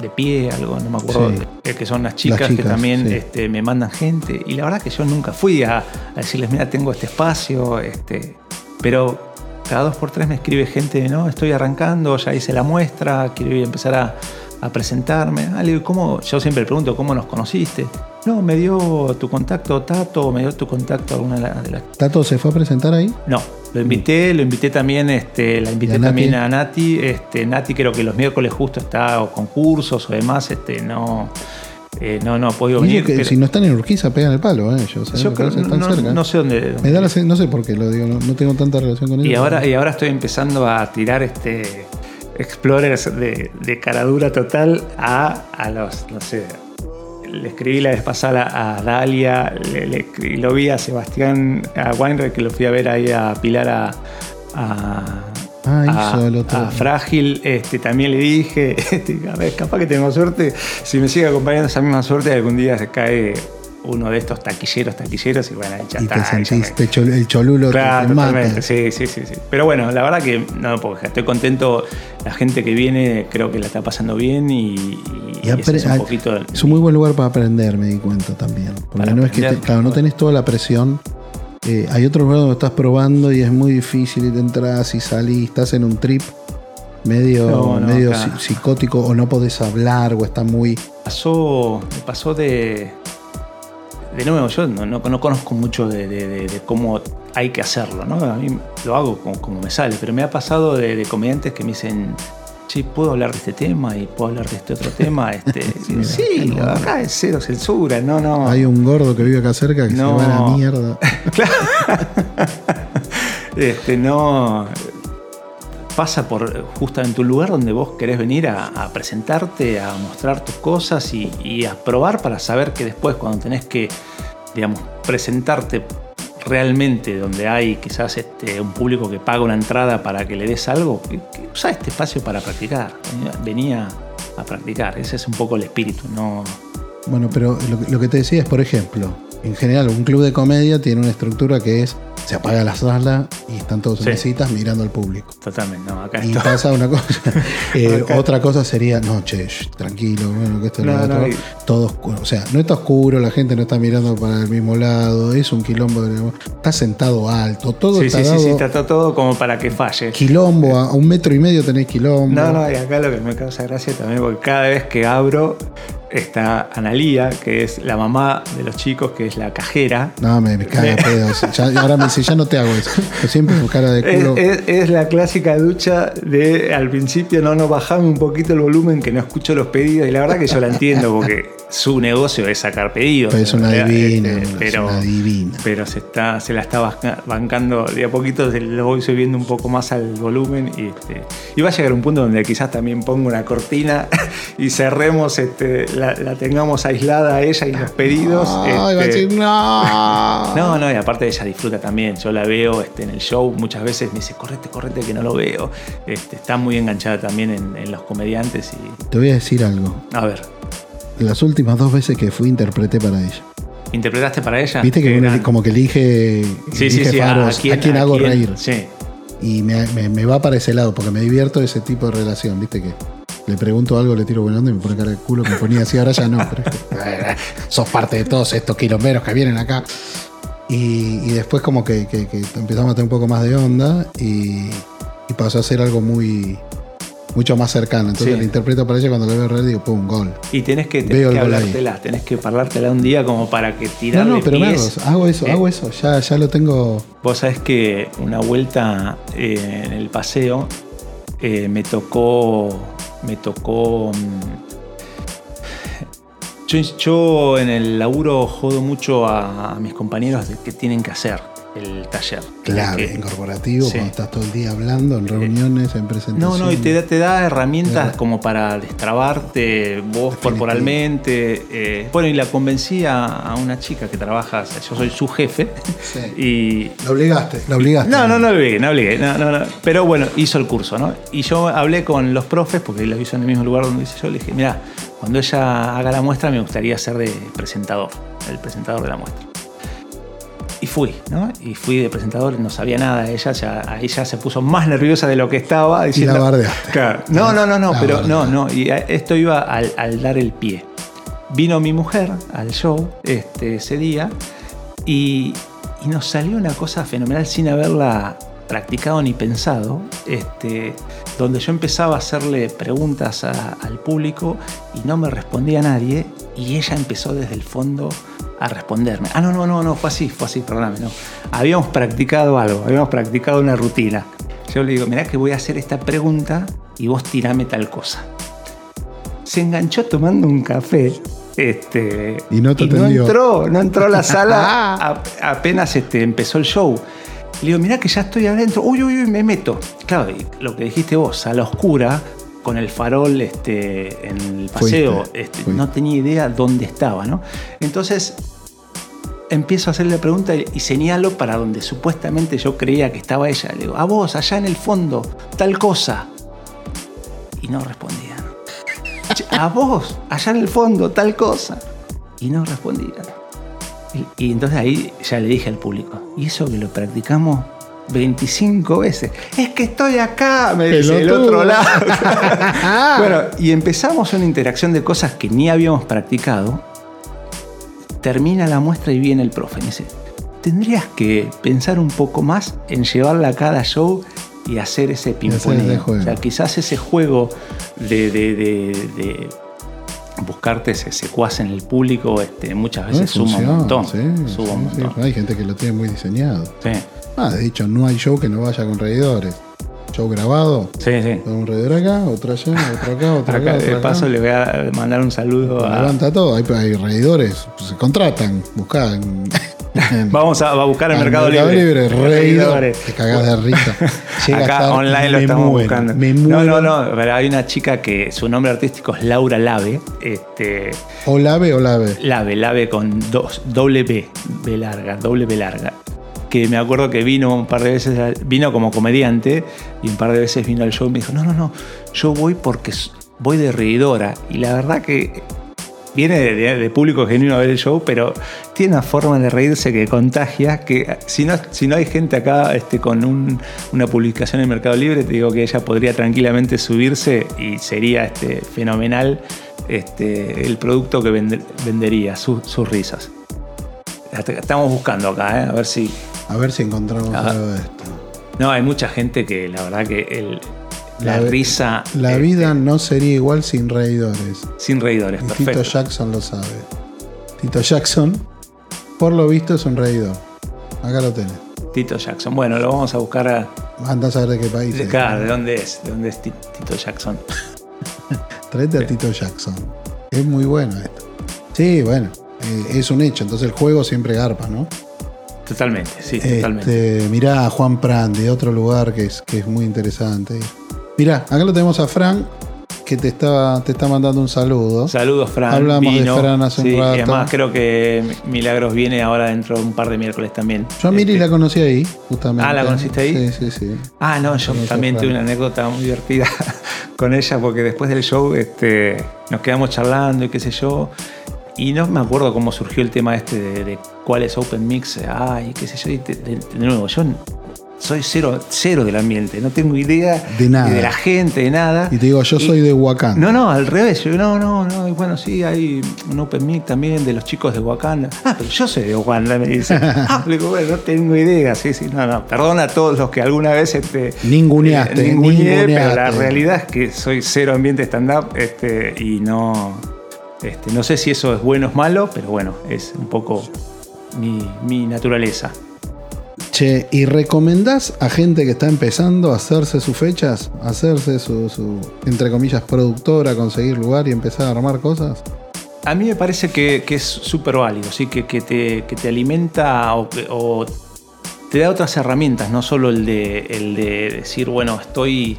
de pie, algo, no me acuerdo. Sí. que son las chicas, Las que también sí. este, me mandan gente. Y la verdad que yo nunca fui a, a decirles, mira, tengo este espacio. Este, pero cada dos por tres me escribe gente, no, estoy arrancando, ya hice la muestra, quiero empezar a, a presentarme. Ah, le digo, ¿cómo? Yo siempre le pregunto, ¿cómo nos conociste? No, me dio tu contacto Tato, me dio tu contacto alguna de la- de las... ¿Tato se fue a presentar ahí? No, lo invité, lo invité también, este, la invité también a Nati. Este, Nati creo que los miércoles justo está o concursos o demás, este, no, eh, no, no ha podido Y venir. que pero si no están en Urquiza, pegan el palo, ¿eh? Ellos, ¿eh? yo creo- que no, están cerca. no sé dónde. Me da la no sé por qué lo digo, no, no tengo tanta relación con ellos. Y ahora, y ahora estoy empezando a tirar este Explorers de, de caradura total a, a los, no sé. Le escribí la vez pasada a Dalia, le, le escribí- lo vi a Sebastián, a Weinreich, que lo fui a ver ahí a Pilar a. a Ah, a- a Frágil, este, también le dije, este, a ver, capaz que tengo suerte, si me sigue acompañando esa misma suerte, algún día se cae uno de estos taquilleros, taquilleros, y bueno, ya y está. te ya me- chol- el cholulo Claro, te mata. totalmente. Sí, sí, sí, sí. Pero bueno, la verdad que no, porque estoy contento. La gente que viene creo que la está pasando bien y, y, Y ese apre- es un ah. Es un muy buen lugar para aprender, me di cuenta también. Porque no es que, te- claro, no tenés toda la presión. Eh, hay otros lugares donde estás probando y es muy difícil y te entras y salís, estás en un trip medio, No, no, medio acá. psicótico o no podés hablar o está muy... pasó, pasó de. De nuevo, yo no, no- no conozco mucho de, de- de- de cómo hay que hacerlo, ¿no? A mí lo hago como, como me sale, pero me ha pasado de comediantes que me dicen, sí, puedo hablar de este tema y puedo hablar de este otro tema. Este, mira, sí, no. acá es cero censura, no, no. Hay un gordo que vive acá cerca que No. se va a la mierda. Este, no. Pasa por justamente un lugar donde vos querés venir a, a presentarte, a mostrar tus cosas y, y a probar para saber que después, cuando tenés que, digamos, presentarte realmente donde hay quizás este, un público que paga una entrada para que le des algo, que- usa este espacio para practicar. Venía a practicar, ese es un poco el espíritu, no... Bueno, pero lo que te decía es, por ejemplo, en general, un club de comedia tiene una estructura que es, se apaga la sala y están todos en Sí. mesitas mirando al público. Totalmente, no, acá Y pasa una cosa. eh, otra cosa sería, no, che, tranquilo, bueno, que esto es No, lo otro. no, y- Todo oscuro. O sea, no está oscuro, la gente no está mirando para el mismo lado, es un quilombo. de- Está sentado alto, todo Sí, está sí, sí, dado. sí, está to- todo como para que falle. Quilombo, a un metro y medio tenés quilombo. No, no, y acá lo que me causa gracia también, porque cada vez que abro está Analía, que es la mamá de los chicos, que es la cajera. No, me, me caga pedos. Ya- ahora me dice, ya no te hago eso. Yo siempre con cara de Es, culo. es- es la clásica ducha de al principio no, no, bajame un poquito el volumen que no escucho los pedidos. Y la verdad que yo la entiendo porque su negocio es sacar pedidos. Pero es una divina, este, es una divina. pero se, está, se la está banca- bancando de a poquito, se lo voy subiendo un poco más al volumen. Y, este, y va a llegar un punto donde quizás también pongo una cortina y cerremos, este, la, la tengamos aislada a ella y los pedidos. Va a este, decir, no. no, no, y aparte ella disfruta también. Yo la veo este, en el show, muchas veces me dice, correte, correte, que no lo veo. Este, está muy enganchada también en, en los comediantes y. Te voy a decir algo. A ver, Las últimas dos veces que fui interpreté para ella. ¿interpretaste para ella? Viste que como que elige, Sí, sí, elige sí, faros, a quién, hago quién? reír. Sí. Y me, me- me va para ese lado, porque me divierto ese tipo de relación, viste que le pregunto algo, le tiro buena onda y me pone cara de culo, me ponía así, ahora ya no. pero es que, sos parte de todos estos quilomberos que vienen acá. Y, y después como que, que- que empezamos a tener un poco más de onda y, y pasó a ser algo muy mucho más cercano. Entonces Sí. le interpreto para ella cuando le veo reír digo, pum, gol. Y tenés que, tenés Veo que hablártela, tenés que parlártela un día como para que No, tirarle no, pero me hago, pies. hago eso, ¿Eh? hago eso, ya, ya lo tengo. Vos sabés que una vuelta eh, en el paseo eh, me tocó. Me tocó. mm, Yo, en el laburo jodo mucho a, a mis compañeros de qué tienen que hacer el taller. Clave, en corporativo, Sí. cuando estás todo el día hablando, en reuniones, en no, presentaciones. no, y te da, te da herramientas Verdad. como para destrabarte vos corporalmente. eh, bueno, y la convencí a, a una chica que trabaja, yo soy su jefe, Sí. y, La obligaste, la obligaste. No, no, no obligué, no obligué. No, no, no. Pero bueno, hizo el curso, ¿no? Y yo hablé con los profes, porque lo hizo en el mismo lugar donde hice yo, le dije, mira, cuando ella haga la muestra me gustaría ser de presentador, el presentador de la muestra. Y fui, ¿no? Y fui de presentador, no sabía nada, ella ya, ahí ya se puso más nerviosa de lo que estaba. Y Diciendo, la bardeaste. Claro. No, no, no, no, La pero no, bardeaste. no. Y esto iba al, al dar el pie. Vino mi mujer al show este, ese día y, y nos salió una cosa fenomenal sin haberla practicado ni pensado, este, donde yo empezaba a hacerle preguntas a- al público y no me respondía nadie y ella empezó desde el fondo a responderme. Ah, no, no, no, no, fue así, fue así, perdóname, no. Habíamos practicado algo, habíamos practicado una rutina. Yo le digo, mirá que voy a hacer esta pregunta y vos tirame tal cosa. Se enganchó tomando un café. Este, Y no te no entró, no entró a la sala a- apenas este, empezó el show. Le digo, mirá que ya estoy adentro. Uy, uy, uy, me meto. Claro, y lo que dijiste vos, a la oscura, con el farol este, en el paseo, Fuiste, este, fuiste. no tenía idea dónde estaba, ¿no? Entonces empiezo a hacerle la pregunta y señalo para donde supuestamente yo creía que estaba ella. Le digo, a vos, allá en el fondo, tal cosa. Y no respondía. Che, A vos, allá en el fondo, tal cosa. Y no respondía. Y, y entonces ahí ya le dije al público, y eso que lo practicamos 25 veces. Es que estoy acá, me dice el Pelotudo. otro lado. bueno, y empezamos una interacción de cosas que ni habíamos practicado. Termina la muestra y viene el profe. Me dice, tendrías que pensar un poco más en llevarla a cada show y hacer ese pimponeo. O sea, quizás ese juego de, de- de- de buscarte ese secuaz en el público este, muchas veces suma un Funciona, montón. sí, suma un sí. montón. Hay gente que lo tiene muy diseñado. Sí, Ah, de hecho, no hay show que no vaya con reidores. Show grabado, sí, sí. un reidor acá, otro allá, otro acá, otro acá. Acá, de acá. paso le voy a mandar un saludo a... Levanta todo, hay, hay reidores, pues, se contratan, buscan. Vamos a, a buscar el Al Mercado, Libre. reidor. Reidores. Te cagás de risa. Acá online lo estamos muero, buscando. Me no, no, no. pero hay una chica que su nombre artístico es Laura Lave. Este, O lave o lave. Lave, Lave con dos, doble B, B larga, doble B larga. que me acuerdo que vino un par de veces, vino como comediante y un par de veces vino al show y me dijo, no, no, no, yo voy porque voy de reidora. Y la verdad que viene de, de- de público genuino a ver el show, pero tiene una forma de reírse que contagia, que si no, si no hay gente acá este, con un- una publicación en Mercado Libre, te digo que ella podría tranquilamente subirse y sería este, fenomenal este, el producto que vende- vendería, su- sus risas. Estamos buscando acá, ¿eh? a ver si... A ver si encontramos algo de esto. No, hay mucha gente que la verdad que el- la, risa... La este, vida no sería igual sin reidores. Sin reidores, Y perfecto. Tito Jackson lo sabe. Tito Jackson, por lo visto, es un reidor. Acá lo tenés. Tito Jackson. Bueno, lo vamos a buscar a... Andás a ver de qué país De, claro, ¿de dónde es? ¿De dónde es Ti- Tito Jackson? Traete a Tito Jackson. Es muy bueno esto. Sí, bueno, eh, es un hecho. Entonces el juego siempre garpa, ¿no? Totalmente, sí, totalmente. Este, mirá a Juan Pran de otro lugar que es, que es muy interesante. Mirá, acá lo tenemos a Fran, que te, estaba, te está mandando un saludo. Saludos, Fran. Hablamos de Vino. Fran hace un rato. Y además creo que Milagros viene ahora dentro de un par de miércoles también. Yo a Miri Este, la conocí ahí, justamente. Ah, ¿la conociste ahí? Sí, sí, sí. Ah, no, yo Conocí también tuve una anécdota muy divertida con ella porque después del show este, nos quedamos charlando y qué sé yo. Y no me acuerdo cómo surgió el tema este de, de cuál es Open Mix. Ay, qué sé yo. Y de, de- de nuevo, yo soy cero, cero del ambiente. No tengo idea De nada. ni de la gente, de nada. Y te digo, yo Y- soy de Huacán. No, no, al revés. Yo, no, no, no. y Bueno, sí, hay un Open también de los chicos de Wakanda. Ah, pero yo soy de Wakanda, me dice. Ah, le digo, bueno, no tengo idea. Sí, sí, no, no. Perdona a todos los que alguna vez este, Ninguneaste, eh, ninguneé, pero la ninguneaste. realidad es que soy cero ambiente stand-up este, y no. Este, no sé si eso es bueno o es malo, pero bueno, es un poco mi, mi naturaleza. Che, ¿y recomendás a gente que está empezando a hacerse sus fechas? A hacerse su, su, entre comillas, productora, conseguir lugar y empezar a armar cosas? A mí me parece que, que es súper válido, ¿sí? que, que te, que te alimenta o te da otras herramientas, no solo el de, el de decir, bueno, estoy...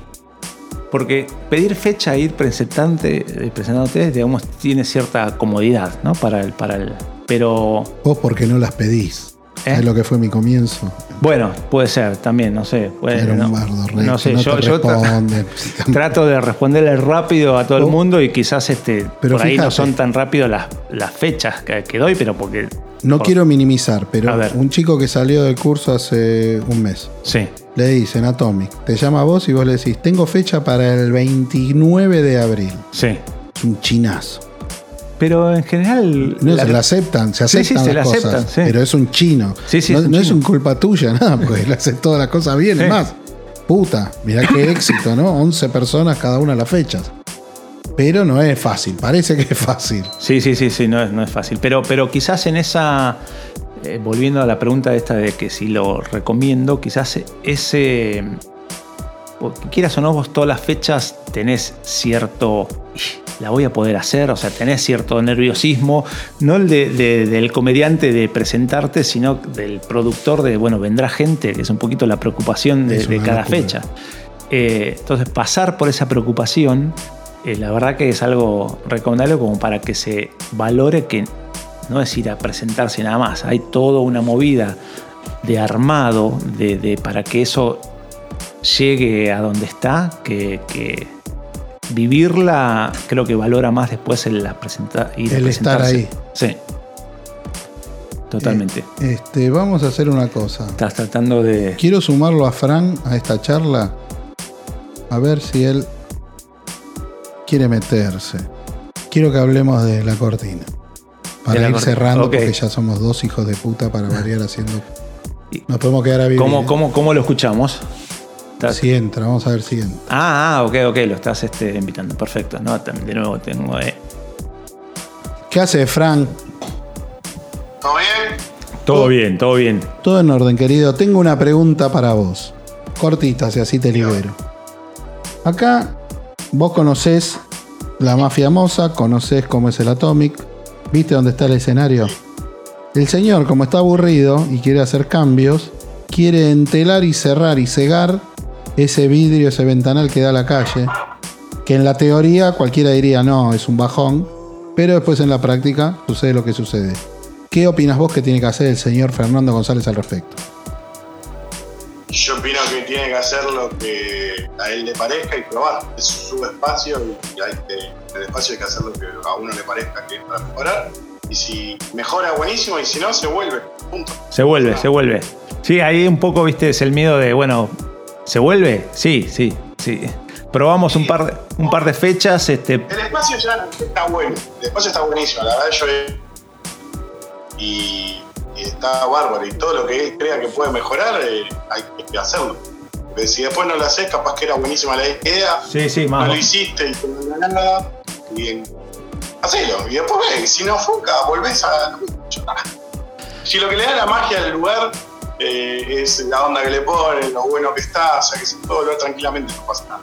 Porque pedir fecha e ir presentante, eh, presentándote, digamos, tiene cierta comodidad, ¿no? Para el, para el, pero Vos porque no las pedís. ¿Eh? Es lo que fue mi comienzo. bueno, puede ser también, no sé. puede- Era un no, bardo, re, no sé, no yo, yo tra- trato de responderle rápido a todo el Oh. mundo y quizás este, Pero por ahí no fíjate. son tan rápido las, las fechas que, que doy, pero porque... No por- quiero minimizar, pero un chico que salió del curso hace un mes. Sí. Le dicen Atomic, te llama a vos y vos le decís, tengo fecha para el 29 de abril. Sí. Es un chinazo. Pero en general. No, la- se la aceptan, se Sí, aceptan sí, se las la cosas. aceptan, sí. Pero es un chino. Sí, sí, no es un no es un culpa tuya, nada, porque le hace todas las cosas bien. Sí. Es más, puta, mirá qué éxito, ¿no? 11 personas cada una las fechas. Pero no es fácil, parece que es fácil. Sí, sí, sí, sí, no es, no es fácil. Pero, pero quizás en esa. eh, volviendo a la pregunta esta de que si lo recomiendo, quizás ese. quieras o no, vos todas las fechas tenés cierto. La voy a poder hacer, o sea, tenés cierto nerviosismo, no el de- de- del comediante de presentarte, sino del productor de, bueno, vendrá gente, que es un poquito la preocupación de, cada locura. fecha. Eh, entonces, pasar por esa preocupación, eh, la verdad que es algo recomendable como para que se valore que no es ir a presentarse nada más, hay toda una movida de armado de, de- para que eso llegue a donde está, que, que vivirla creo que valora más después el, la presenta, ir El estar ahí. Sí. Totalmente. Este, vamos a hacer una cosa. Estás tratando de... Quiero sumarlo a Fran a esta charla. A ver si él quiere meterse. Quiero que hablemos de la cortina. Para la ir cortina, cerrando, ok. porque ya somos dos hijos de puta para variar haciendo. Nos podemos quedar a vivir. ¿Cómo, ¿eh? cómo, cómo lo escuchamos? Estás- Si entra, vamos a ver si entra. Ah, ah, ok, ok, lo estás este, invitando. Perfecto. No, de nuevo tengo... eh, ¿Qué hace Fran? ¿Todo bien? Todo bien, todo bien. Todo en orden, querido. Tengo una pregunta para vos. Cortita, si así te libero. Acá vos conocés la mafia moza, conocés cómo es el Atomic, viste dónde está el escenario. El señor, como está aburrido y quiere hacer cambios, quiere entelar y cerrar y cegar ese vidrio, ese ventanal que da a la calle. Que en la teoría cualquiera diría no, es un bajón, pero después en la práctica sucede lo que sucede. ¿Qué opinas vos que tiene que hacer el señor Fernando González al respecto? yo opino que tiene que hacer lo que a él le parezca y probar. Es su espacio y hay que, en el espacio hay que hacer lo que a uno le parezca que es para mejorar. Y si mejora, buenísimo, y si no, se vuelve. Punto. Se vuelve, se vuelve. Sí, ahí un poco, viste, es el miedo de, bueno, ¿se vuelve? Sí, sí, sí. Probamos un par de, un par de fechas. Este... El espacio ya está bueno. El espacio está buenísimo. La verdad, yo. Y, y está bárbaro. Y todo lo que crea que puede mejorar, eh, hay que hacerlo. Porque si después no lo haces, capaz que era buenísima la idea. Sí, sí, más. No lo hiciste y no nada. Bien. Hacelo. Y después ves. Si no funca, volvés a. Si lo que le da la magia al lugar eh, es la onda que le ponen, lo bueno que está, o sea que si todo lo tranquilamente no pasa nada.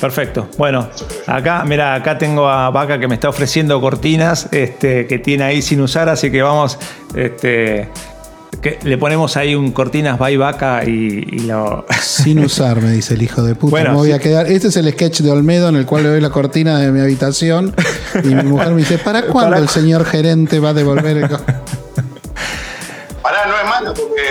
Perfecto. Bueno, acá, mira, acá tengo a Vaca que me está ofreciendo cortinas este, que tiene ahí sin usar, así que vamos, este, que le ponemos ahí un cortinas by Vaca y, y lo. Sin usar, me dice el hijo de puta. Bueno, me voy sí. a quedar. Este es el sketch de Olmedo en el cual le doy la cortina de mi habitación y mi mujer me dice: ¿Para cuándo ¿Para el señor gerente va a devolver el.? malo porque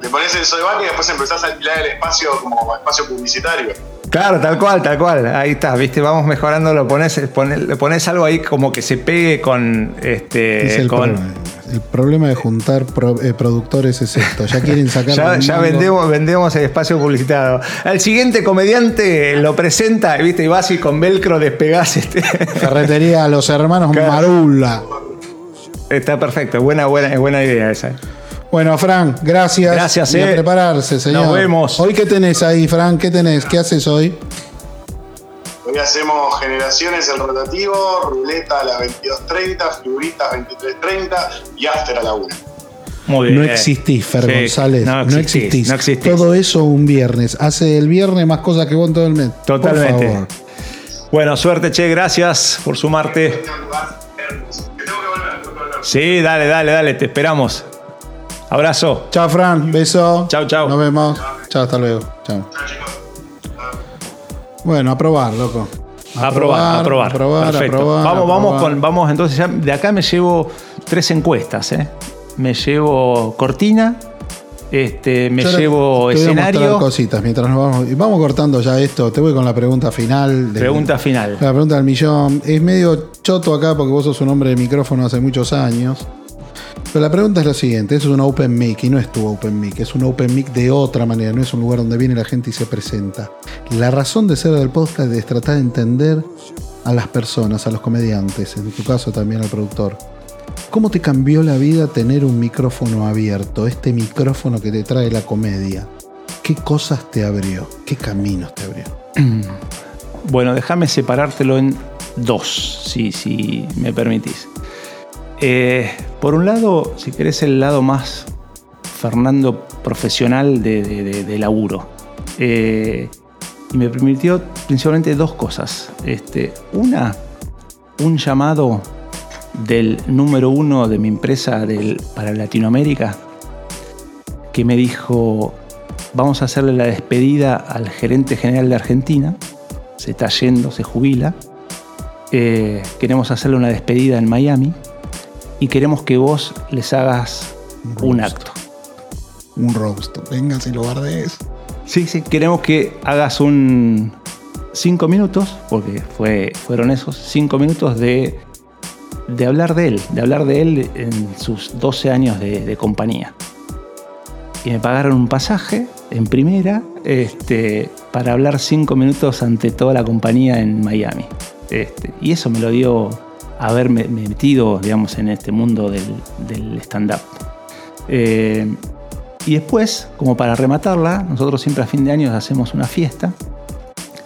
le pones el soy y después empezás a alquilar el espacio como espacio publicitario. Claro, tal cual, tal cual. Ahí está, viste, vamos mejorando, lo pones, pones, le pones algo ahí como que se pegue con este. Es el, con, problema. el problema de juntar pro- eh, productores es esto. Ya quieren sacar. Ya, ya vendemos, vendemos el espacio publicitado. Al siguiente comediante lo presenta, ¿viste? Y vas y con velcro despegás. Este. Ferretería a los hermanos Claro. Marula. Está perfecto, buena, buena, buena idea esa. Bueno, Fran, gracias. Gracias, Y a eh. prepararse, señor. Nos vemos. Hoy, ¿qué tenés ahí, Fran? ¿Qué tenés? ¿Qué haces hoy? Hoy hacemos generaciones el rotativo, ruleta a las 22.30, figuritas 23.30 y after a la 1. Muy bien. No existís, Fer Sí, González. No No existís, no existís. Todo eso un viernes. Hace el viernes más cosas que vos en todo el mes. Totalmente. Por favor. Bueno, suerte, che, gracias por sumarte. Que tengo que volver, tengo que volver. Sí, dale, dale, dale, te esperamos. Abrazo. Chao, Fran. Beso. Chau, chau. Nos vemos. Chao, hasta luego. Chao. Chao. Bueno, a probar, loco. A probar, a probar. A probar, Perfecto. a probar, vamos, a vamos con, vamos entonces ya. De acá me llevo tres encuestas, ¿eh? Me llevo cortina, este, me Yo llevo te voy a escenario. cositas mientras nos vamos. Y vamos cortando ya esto. Te voy con la pregunta final. de- Pregunta final. La pregunta del millón. Es medio choto acá porque vos sos un hombre de micrófono hace muchos años. Pero la pregunta es lo siguiente: eso es un open mic y no es tu open mic, es un open mic de otra manera, no es un lugar donde viene la gente y se presenta. La razón de ser del podcast es tratar de entender a las personas, a los comediantes, en tu caso también al productor. ¿Cómo te cambió la vida tener un micrófono abierto? Este micrófono que te trae la comedia. ¿Qué cosas te abrió? ¿Qué caminos te abrió? Bueno, déjame separártelo en dos, si, si me permitís. Eh, por un lado, si querés el lado más Fernando profesional de, de- laburo. Eh, y me permitió principalmente dos cosas. Este, una, un llamado del número uno de mi empresa para Latinoamérica, que me dijo, vamos a hacerle la despedida al gerente general de Argentina, se está yendo, se jubila, Eh, queremos hacerle una despedida en Miami y queremos que vos les hagas un acto. Un roast. Venga, si lo guardes. Sí, sí, queremos que hagas un cinco minutos, porque fue, fueron esos cinco minutos de, de hablar de él, de hablar de él en sus 12 años de, de compañía. Y me pagaron un pasaje en primera este, para hablar cinco minutos ante toda la compañía en Miami. Este, y eso me lo dio haberme metido, digamos, en este mundo del, stand-up. Eh, y después, como para rematarla, nosotros siempre a fin de año hacemos una fiesta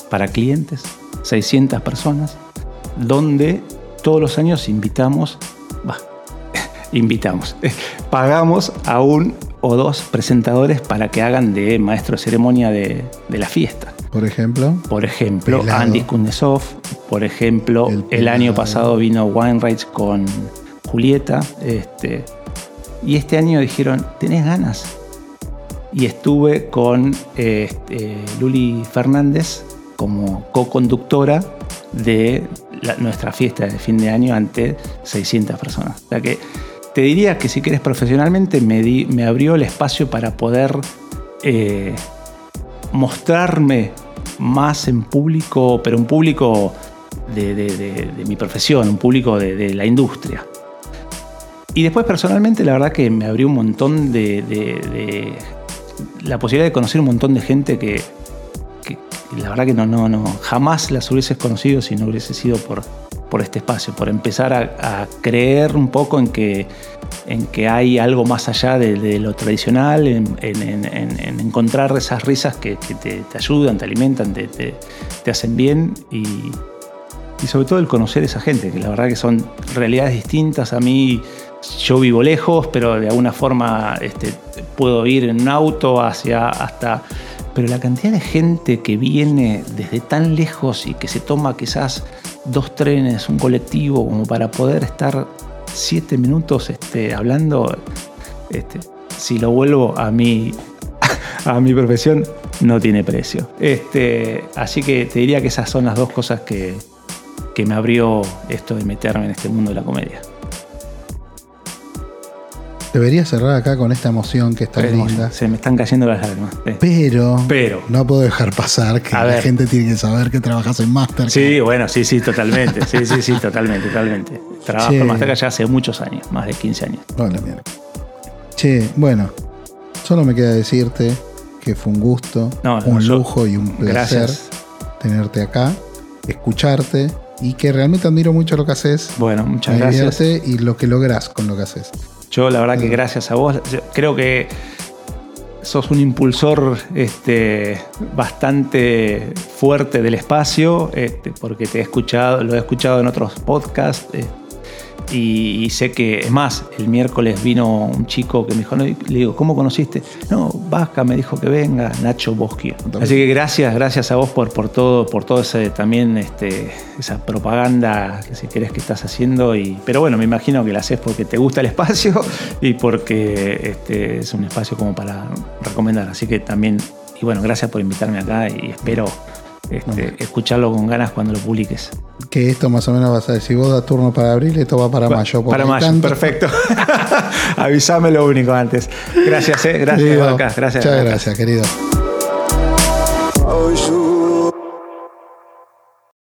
para clientes, 600 personas, donde todos los años invitamos, bah, invitamos, pagamos a un o dos presentadores para que hagan de maestro de ceremonia de la fiesta. Por ejemplo. Por ejemplo, Pelado. Andy Kundesov. Por ejemplo, El el, año pasado vino Weinreich con Julieta. Este, y este año dijeron, ¿tenés ganas? Y estuve con este, Luli Fernández como co-conductora de la- nuestra fiesta de fin de año ante 600 personas. O sea que te diría que si querés profesionalmente me, di- me abrió el espacio para poder eh, mostrarme más en público, pero un público de, mi profesión, un público de, la industria. Y después personalmente la verdad que me abrió un montón de, la posibilidad de conocer un montón de gente que, la verdad que no, no, no, jamás las hubieses conocido si no hubiese sido por, por este espacio, por empezar a, creer un poco en que, en que hay algo más allá de, lo tradicional, en, encontrar esas risas que, te, ayudan, te alimentan, te, te hacen bien y, y, sobre todo el conocer a esa gente, que la verdad que son realidades distintas. A mí yo vivo lejos, pero de alguna forma este, puedo ir en un auto hacia hasta pero la cantidad de gente que viene desde tan lejos y que se toma quizás dos trenes, un colectivo, como para poder estar siete minutos este, hablando, este, si lo vuelvo a mi, a mi profesión, no tiene precio. Este, así que te diría que esas son las dos cosas que, que me abrió esto de meterme en este mundo de la comedia. Debería cerrar acá con esta emoción que está linda. Se me están cayendo las lágrimas. Pero, Pero no puedo dejar pasar que la gente tiene que saber que trabajas en Mastercard. Sí, bueno, sí, sí, totalmente. Sí, sí, sí, totalmente, totalmente. Trabajo en Mastercard ya hace muchos años, más de 15 años. Vale, mierda. Che, bueno, solo me queda decirte que fue un gusto, un lujo y un placer tenerte acá, escucharte y que realmente admiro mucho lo que haces. Bueno, muchas gracias. Y lo que logras con lo que haces. Yo la verdad que gracias a vos, creo que sos un impulsor este, bastante fuerte del espacio, este, porque te he escuchado, lo he escuchado en otros podcasts. Eh, y, sé que, es más, el miércoles vino un chico que me dijo, le digo, ¿cómo conociste? No, Vasca me dijo que venga, Nacho Boschi. Así que gracias, gracias a vos por, por todo, por todo ese también este, esa propaganda que si querés que estás haciendo. Y, pero bueno, me imagino que la haces porque te gusta el espacio y porque este, es un espacio como para recomendar. Así que también, y bueno, gracias por invitarme acá y espero este, escucharlo con ganas cuando lo publiques. Que esto más o menos vas a decir, vos da turno para abril, esto va para mayo. Para mayo, perfecto. Avísame lo único antes. Gracias, ¿eh? gracias, Gracias. Muchas gracias, querido.